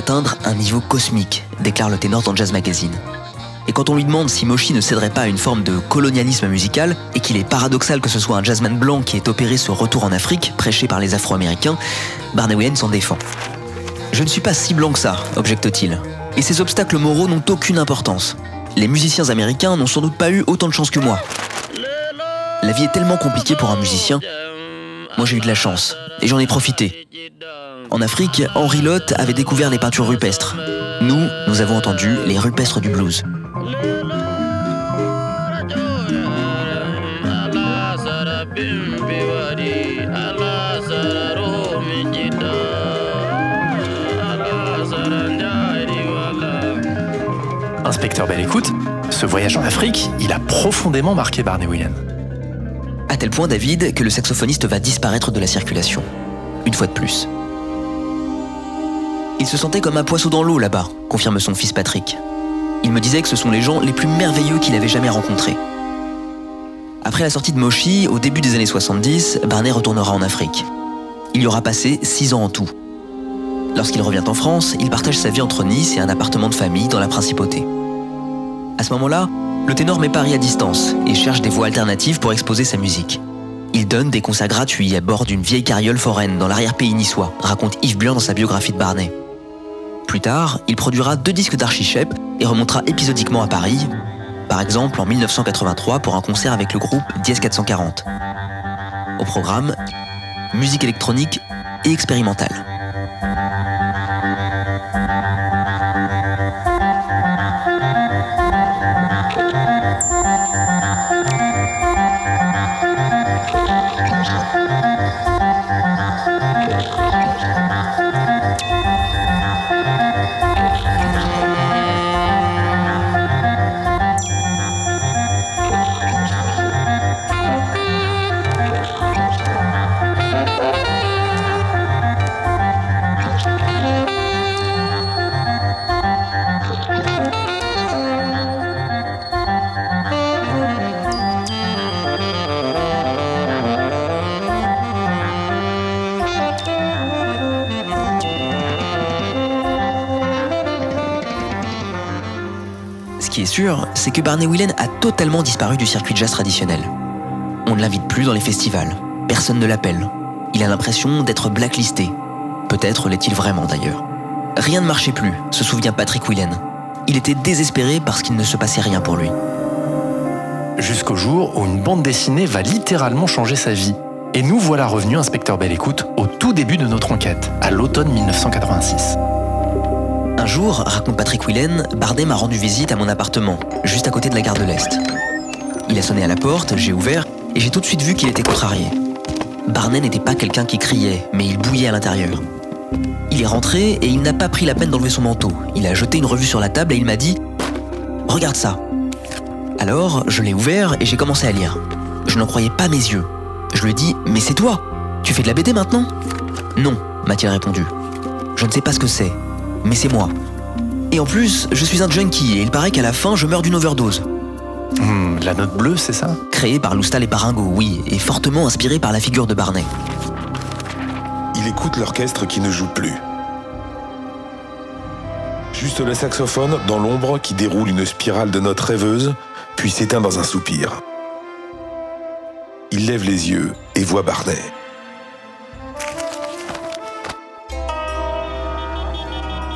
D'atteindre un niveau cosmique, déclare le ténor dans Jazz Magazine. Et quand on lui demande si Moshi ne céderait pas à une forme de colonialisme musical et qu'il est paradoxal que ce soit un jazzman blanc qui ait opéré ce retour en Afrique, prêché par les Afro-Américains, Barney s'en défend. Je ne suis pas si blanc que ça, objecte-t-il. Et ces obstacles moraux n'ont aucune importance. Les musiciens américains n'ont sans doute pas eu autant de chance que moi. La vie est tellement compliquée pour un musicien. Moi j'ai eu de la chance, et j'en ai profité. En Afrique, Henri Lott avait découvert les peintures rupestres. Nous, nous avons entendu les rupestres du blues. Inspecteur Belle Écoute, ce voyage en Afrique, il a profondément marqué Barney Williams. À tel point, David, que le saxophoniste va disparaître de la circulation. Une fois de plus. Il se sentait comme un poisson dans l'eau là-bas, confirme son fils Patrick. Il me disait que ce sont les gens les plus merveilleux qu'il avait jamais rencontrés. Après la sortie de Moshi, au début des années 70, Barney retournera en Afrique. Il y aura passé six ans en tout. Lorsqu'il revient en France, il partage sa vie entre Nice et un appartement de famille dans la principauté. À ce moment-là, le ténor met Paris à distance et cherche des voies alternatives pour exposer sa musique. Il donne des concerts gratuits à bord d'une vieille carriole foraine dans l'arrière-pays niçois, raconte Yves Blanc dans sa biographie de Barney. Plus tard, il produira deux disques d'archichep et remontera épisodiquement à Paris, par exemple en 1983 pour un concert avec le groupe Dies 440. Au programme, musique électronique et expérimentale. C'est que Barney Whelan a totalement disparu du circuit jazz traditionnel. On ne l'invite plus dans les festivals. Personne ne l'appelle. Il a l'impression d'être blacklisté. Peut-être l'est-il vraiment d'ailleurs. Rien ne marchait plus, se souvient Patrick Whelan. Il était désespéré parce qu'il ne se passait rien pour lui. Jusqu'au jour où une bande dessinée va littéralement changer sa vie. Et nous voilà revenus, inspecteur Belle Écoute, au tout début de notre enquête, à l'automne 1986. Un jour, raconte Patrick Whelan, Bardet m'a rendu visite à mon appartement, juste à côté de la gare de l'Est. Il a sonné à la porte, j'ai ouvert, et j'ai tout de suite vu qu'il était contrarié. Barnet n'était pas quelqu'un qui criait, mais il bouillait à l'intérieur. Il est rentré et il n'a pas pris la peine d'enlever son manteau. Il a jeté une revue sur la table et il m'a dit Regarde ça. Alors, je l'ai ouvert et j'ai commencé à lire. Je n'en croyais pas mes yeux. Je lui ai dit Mais c'est toi Tu fais de la BD maintenant Non, m'a-t-il répondu. Je ne sais pas ce que c'est, mais c'est moi. Et en plus, je suis un junkie et il paraît qu'à la fin, je meurs d'une overdose. Hmm, la note bleue, c'est ça? Créé par Loustal et Paringo, oui, et fortement inspiré par la figure de Barney. Il écoute l'orchestre qui ne joue plus. Juste le saxophone dans l'ombre qui déroule une spirale de notes rêveuses, puis s'éteint dans un soupir. Il lève les yeux et voit Barney.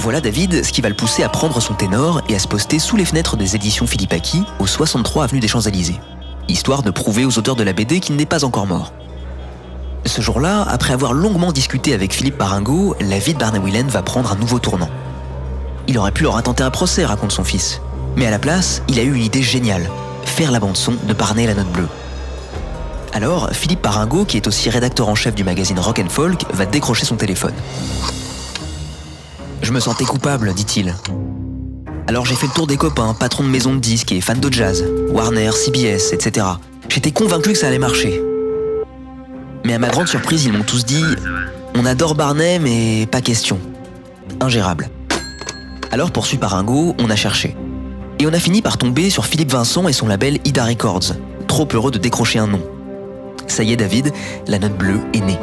Voilà David ce qui va le pousser à prendre son ténor et à se poster sous les fenêtres des éditions Philippe Aki au 63 avenue des Champs-Élysées, histoire de prouver aux auteurs de la BD qu'il n'est pas encore mort. Ce jour-là, après avoir longuement discuté avec Philippe Paringo, la vie de Barney va prendre un nouveau tournant. Il aurait pu leur intenter un procès, raconte son fils. Mais à la place, il a eu une idée géniale faire la bande-son de Barney la note bleue. Alors, Philippe Paringo, qui est aussi rédacteur en chef du magazine Rock Folk, va décrocher son téléphone. Je me sentais coupable, dit-il. Alors j'ai fait le tour des copains, patrons de maisons de disques et fans de jazz, Warner, CBS, etc. J'étais convaincu que ça allait marcher. Mais à ma grande surprise, ils m'ont tous dit On adore Barney, mais pas question. Ingérable. Alors, poursuit par Ingo, on a cherché. Et on a fini par tomber sur Philippe Vincent et son label Ida Records, trop heureux de décrocher un nom. Ça y est, David, la note bleue est née.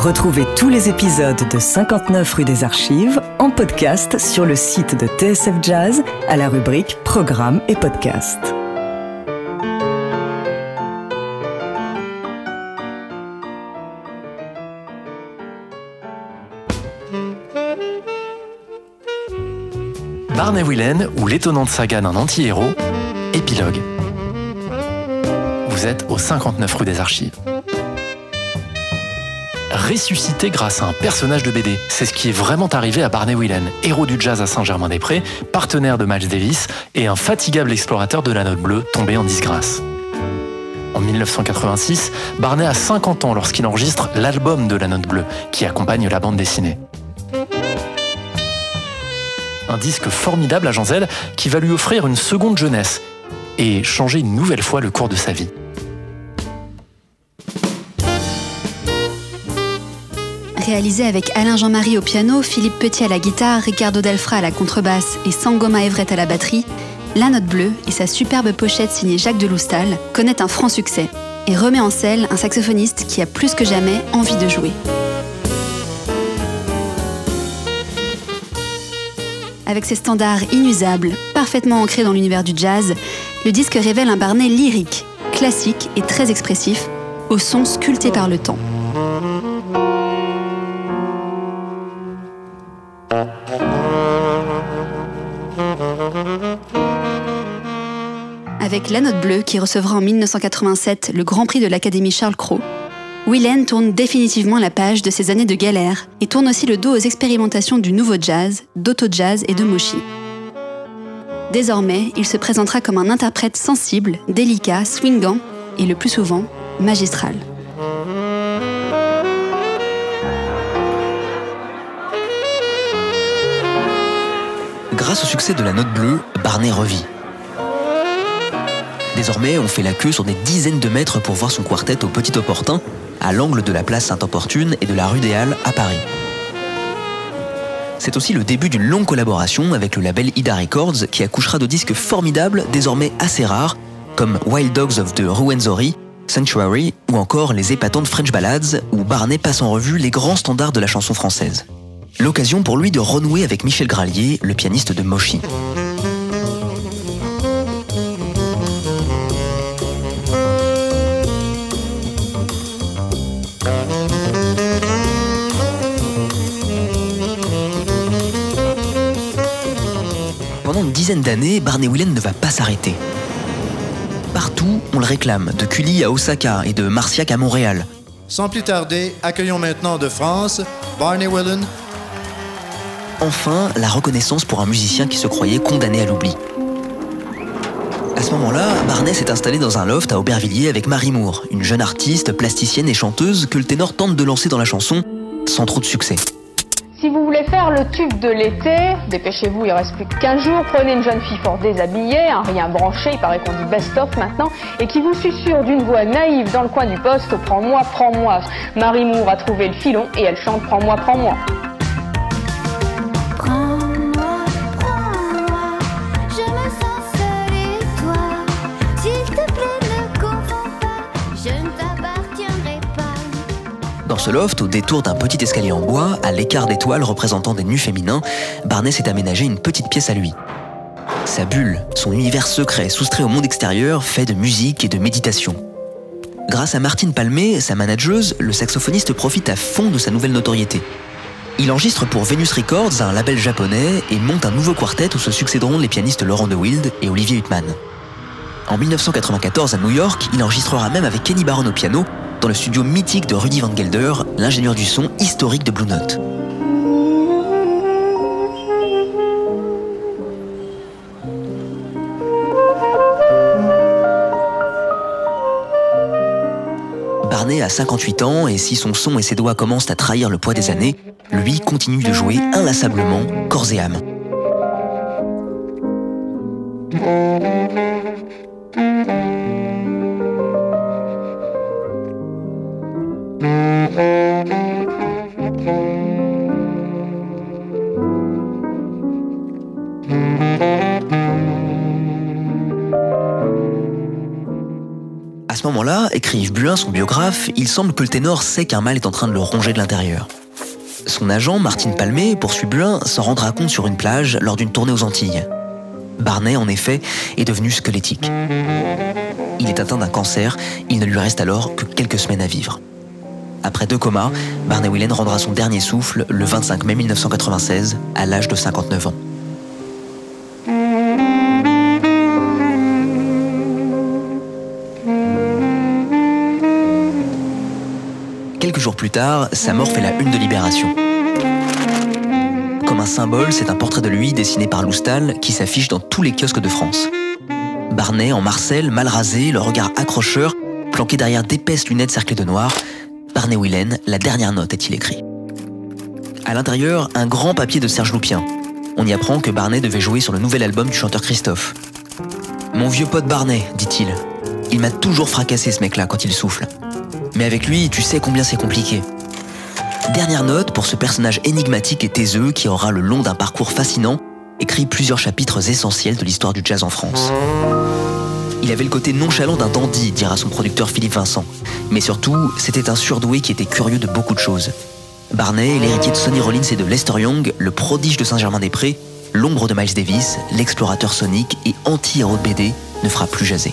Retrouvez tous les épisodes de 59 rue des Archives en podcast sur le site de TSF Jazz à la rubrique Programmes et podcasts. Barney Whelan ou l'étonnante saga d'un anti-héros, épilogue. Vous êtes au 59 rue des Archives ressuscité grâce à un personnage de BD. C'est ce qui est vraiment arrivé à Barney Whelan, héros du jazz à Saint-Germain-des-Prés, partenaire de Miles Davis et un fatigable explorateur de la note bleue tombé en disgrâce. En 1986, Barney a 50 ans lorsqu'il enregistre l'album de la note bleue qui accompagne la bande dessinée. Un disque formidable à Jean Zell qui va lui offrir une seconde jeunesse et changer une nouvelle fois le cours de sa vie. Réalisé avec Alain Jean-Marie au piano, Philippe Petit à la guitare, Ricardo Delfra à la contrebasse et Sangoma Everett à la batterie, La Note Bleue et sa superbe pochette signée Jacques Deloustal connaît un franc succès et remet en selle un saxophoniste qui a plus que jamais envie de jouer. Avec ses standards inusables, parfaitement ancrés dans l'univers du jazz, le disque révèle un Barnet lyrique, classique et très expressif, au son sculpté par le temps. La Note Bleue, qui recevra en 1987 le Grand Prix de l'Académie Charles Cros, Willen tourne définitivement la page de ses années de galère et tourne aussi le dos aux expérimentations du nouveau jazz, d'auto-jazz et de moshi. Désormais, il se présentera comme un interprète sensible, délicat, swingant et le plus souvent magistral. Grâce au succès de la note bleue, Barnet revit. Désormais, on fait la queue sur des dizaines de mètres pour voir son quartet au Petit Opportun, à l'angle de la place Sainte-Opportune et de la rue des Halles à Paris. C'est aussi le début d'une longue collaboration avec le label Ida Records qui accouchera de disques formidables, désormais assez rares, comme Wild Dogs of the Ruwenzori, Sanctuary ou encore les épatantes French Ballads où Barnet passe en revue les grands standards de la chanson française. L'occasion pour lui de renouer avec Michel Gralier, le pianiste de Moshi. Dizaine d'années, Barney Whelan ne va pas s'arrêter. Partout, on le réclame, de Cully à Osaka et de Marciac à Montréal. Sans plus tarder, accueillons maintenant de France Barney Whelan. Enfin, la reconnaissance pour un musicien qui se croyait condamné à l'oubli. À ce moment-là, Barney s'est installé dans un loft à Aubervilliers avec Marie Moore, une jeune artiste, plasticienne et chanteuse que le ténor tente de lancer dans la chanson sans trop de succès. Tube de l'été, dépêchez-vous, il reste plus que 15 jours, prenez une jeune fille fort déshabillée, un rien branché, il paraît qu'on dit best-of maintenant, et qui vous susurre d'une voix naïve dans le coin du poste, prends-moi, prends-moi. Marie Moore a trouvé le filon et elle chante prends-moi, prends-moi. Au détour d'un petit escalier en bois, à l'écart d'étoiles représentant des nus féminins, Barney s'est aménagé une petite pièce à lui. Sa bulle, son univers secret soustrait au monde extérieur, fait de musique et de méditation. Grâce à Martine Palmé, sa manageuse, le saxophoniste profite à fond de sa nouvelle notoriété. Il enregistre pour Venus Records, un label japonais, et monte un nouveau quartet où se succéderont les pianistes Laurent de Wild et Olivier Huttman. En 1994, à New York, il enregistrera même avec Kenny Barron au piano, dans le studio mythique de Rudy Van Gelder, l'ingénieur du son historique de Blue Note. Barney a 58 ans et si son son et ses doigts commencent à trahir le poids des années, lui continue de jouer inlassablement, corps et âme. Son biographe, il semble que le ténor sait qu'un mal est en train de le ronger de l'intérieur. Son agent, Martine Palmé, poursuit Buin, s'en rendra compte sur une plage lors d'une tournée aux Antilles. Barney, en effet, est devenu squelettique. Il est atteint d'un cancer, il ne lui reste alors que quelques semaines à vivre. Après deux comas, Barney Whelan rendra son dernier souffle le 25 mai 1996, à l'âge de 59 ans. Jours plus tard, sa mort fait la une de Libération. Comme un symbole, c'est un portrait de lui dessiné par Loustal qui s'affiche dans tous les kiosques de France. Barney en Marcel, mal rasé, le regard accrocheur, planqué derrière d'épaisses lunettes cerclées de noir, Barney Whelan, la dernière note est-il écrit. À l'intérieur, un grand papier de Serge Loupien. On y apprend que Barney devait jouer sur le nouvel album du chanteur Christophe. Mon vieux pote Barney, dit-il. Il m'a toujours fracassé ce mec-là quand il souffle. Mais avec lui, tu sais combien c'est compliqué. Dernière note pour ce personnage énigmatique et taiseux qui aura le long d'un parcours fascinant écrit plusieurs chapitres essentiels de l'histoire du jazz en France. Il avait le côté nonchalant d'un dandy, dira son producteur Philippe Vincent. Mais surtout, c'était un surdoué qui était curieux de beaucoup de choses. Barney, l'héritier de Sonny Rollins et de Lester Young, le prodige de Saint-Germain-des-Prés, l'ombre de Miles Davis, l'explorateur sonique et anti-héros de BD, ne fera plus jaser.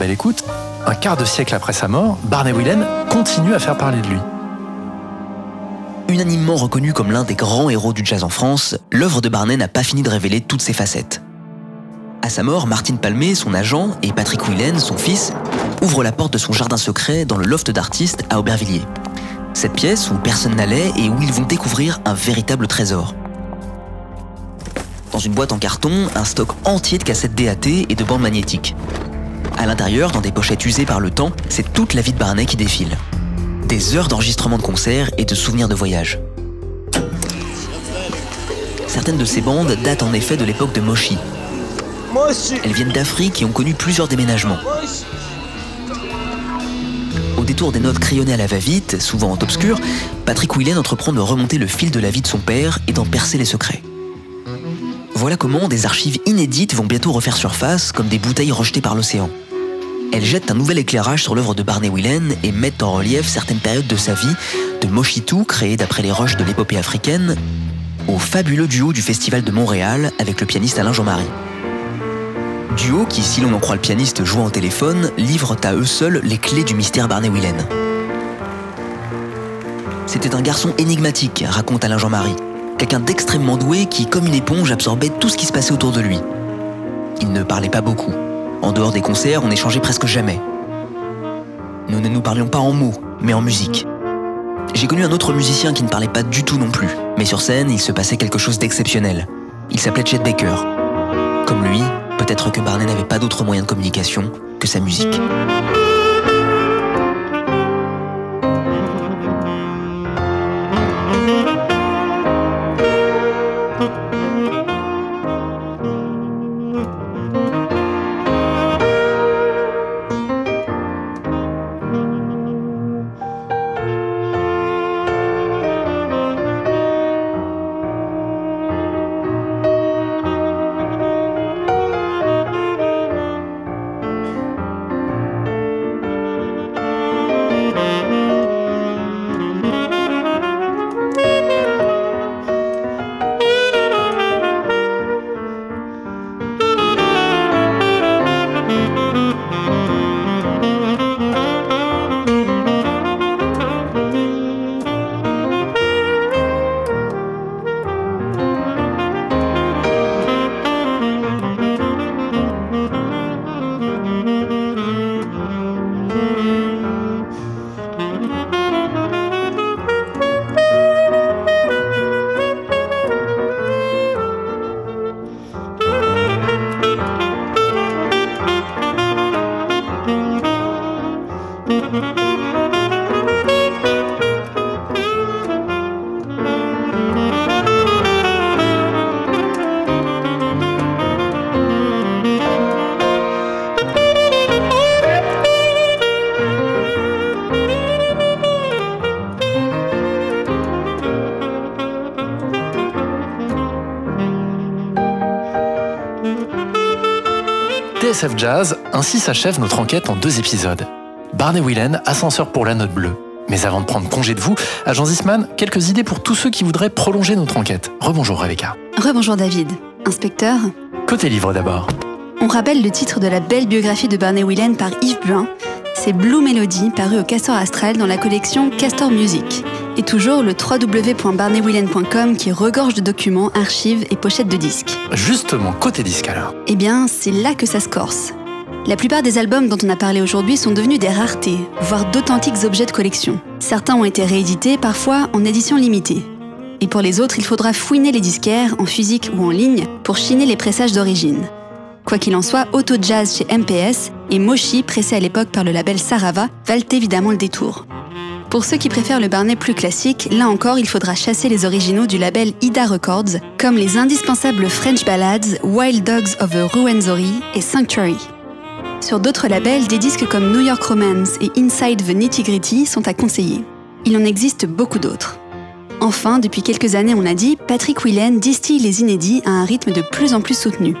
Belle Écoute, un quart de siècle après sa mort, Barney Whelan continue à faire parler de lui. Unanimement reconnu comme l'un des grands héros du jazz en France, l'œuvre de Barney n'a pas fini de révéler toutes ses facettes. À sa mort, Martine Palmé, son agent, et Patrick Whelan, son fils, ouvrent la porte de son jardin secret dans le loft d'artistes à Aubervilliers. Cette pièce où personne n'allait et où ils vont découvrir un véritable trésor. Dans une boîte en carton, un stock entier de cassettes DAT et de bandes magnétiques. À l'intérieur, dans des pochettes usées par le temps, c'est toute la vie de Barney qui défile. Des heures d'enregistrement de concerts et de souvenirs de voyage. Certaines de ces bandes datent en effet de l'époque de Moshi. Elles viennent d'Afrique et ont connu plusieurs déménagements. Au détour des notes crayonnées à la va-vite, souvent en obscur, Patrick Whelan entreprend de remonter le fil de la vie de son père et d'en percer les secrets. Voilà comment des archives inédites vont bientôt refaire surface comme des bouteilles rejetées par l'océan. Elles jettent un nouvel éclairage sur l'œuvre de Barney Whelan et mettent en relief certaines périodes de sa vie, de Moshitou, créé d'après les roches de l'épopée africaine, au fabuleux duo du Festival de Montréal avec le pianiste Alain Jean-Marie. Duo qui, si l'on en croit le pianiste jouant au téléphone, livrent à eux seuls les clés du mystère Barney Whelan. C'était un garçon énigmatique, raconte Alain Jean-Marie. Quelqu'un d'extrêmement doué qui, comme une éponge, absorbait tout ce qui se passait autour de lui. Il ne parlait pas beaucoup. En dehors des concerts, on n'échangeait presque jamais. Nous ne nous parlions pas en mots, mais en musique. J'ai connu un autre musicien qui ne parlait pas du tout non plus, mais sur scène, il se passait quelque chose d'exceptionnel. Il s'appelait Chet Baker. Comme lui, peut-être que Barney n'avait pas d'autre moyen de communication que sa musique. TSF Jazz, ainsi s'achève notre enquête en deux épisodes. Barney Whelan, ascenseur pour la note bleue. Mais avant de prendre congé de vous, agent Zisman, quelques idées pour tous ceux qui voudraient prolonger notre enquête. Rebonjour Rebecca. Rebonjour David. Inspecteur? Côté livre d'abord. On rappelle le titre de la belle biographie de Barney Whelan par Yves Buin. C'est Blue Melody, paru au Castor Astral dans la collection Castor Music. Et toujours le www.barneywhelan.com qui regorge de documents, archives et pochettes de disques. Justement, côté disque alors. Eh bien, c'est là que ça se corse. La plupart des albums dont on a parlé aujourd'hui sont devenus des raretés, voire d'authentiques objets de collection. Certains ont été réédités, parfois en édition limitée. Et pour les autres, il faudra fouiner les disquaires, en physique ou en ligne, pour chiner les pressages d'origine. Quoi qu'il en soit, Auto Jazz chez MPS et Moshi, pressé à l'époque par le label Sarava, valent évidemment le détour. Pour ceux qui préfèrent le Barnet plus classique, là encore, il faudra chasser les originaux du label Ida Records, comme les indispensables French Ballads, Wild Dogs of the Ruwenzori et Sanctuary. Sur d'autres labels, des disques comme New York Romance et Inside the Nitty Gritty sont à conseiller. Il en existe beaucoup d'autres. Enfin, depuis quelques années, on l'a dit, Patrick Whelan distille les inédits à un rythme de plus en plus soutenu.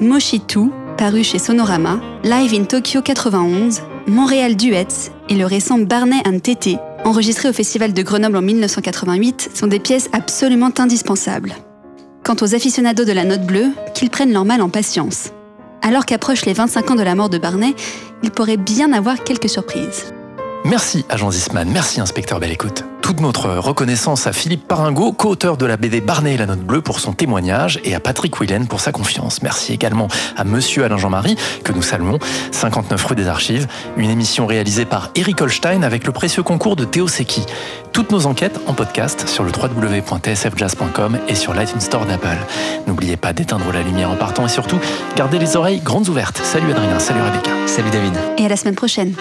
Moshi 2, paru chez Sonorama, Live in Tokyo 91, Montréal Duets et le récent Barney and Tété, enregistrés au Festival de Grenoble en 1988, sont des pièces absolument indispensables. Quant aux aficionados de la note bleue, qu'ils prennent leur mal en patience. Alors qu'approchent les 25 ans de la mort de Barney, il pourrait bien avoir quelques surprises. Merci agent Zisman, merci inspecteur Belle Écoute. Toute notre reconnaissance à Philippe Paringot, co-auteur de la BD Barnet et la Note Bleue pour son témoignage et à Patrick Willen pour sa confiance. Merci également à Monsieur Alain Jean-Marie, que nous saluons, 59 rue des Archives, une émission réalisée par Eric Holstein avec le précieux concours de Théo Seki. Toutes nos enquêtes en podcast sur le www.tsfjazz.com et sur l'iTunes Store d'Apple. N'oubliez pas d'éteindre la lumière en partant et surtout, gardez les oreilles grandes ouvertes. Salut Adrien, salut Rebecca. Salut David. Et à la semaine prochaine.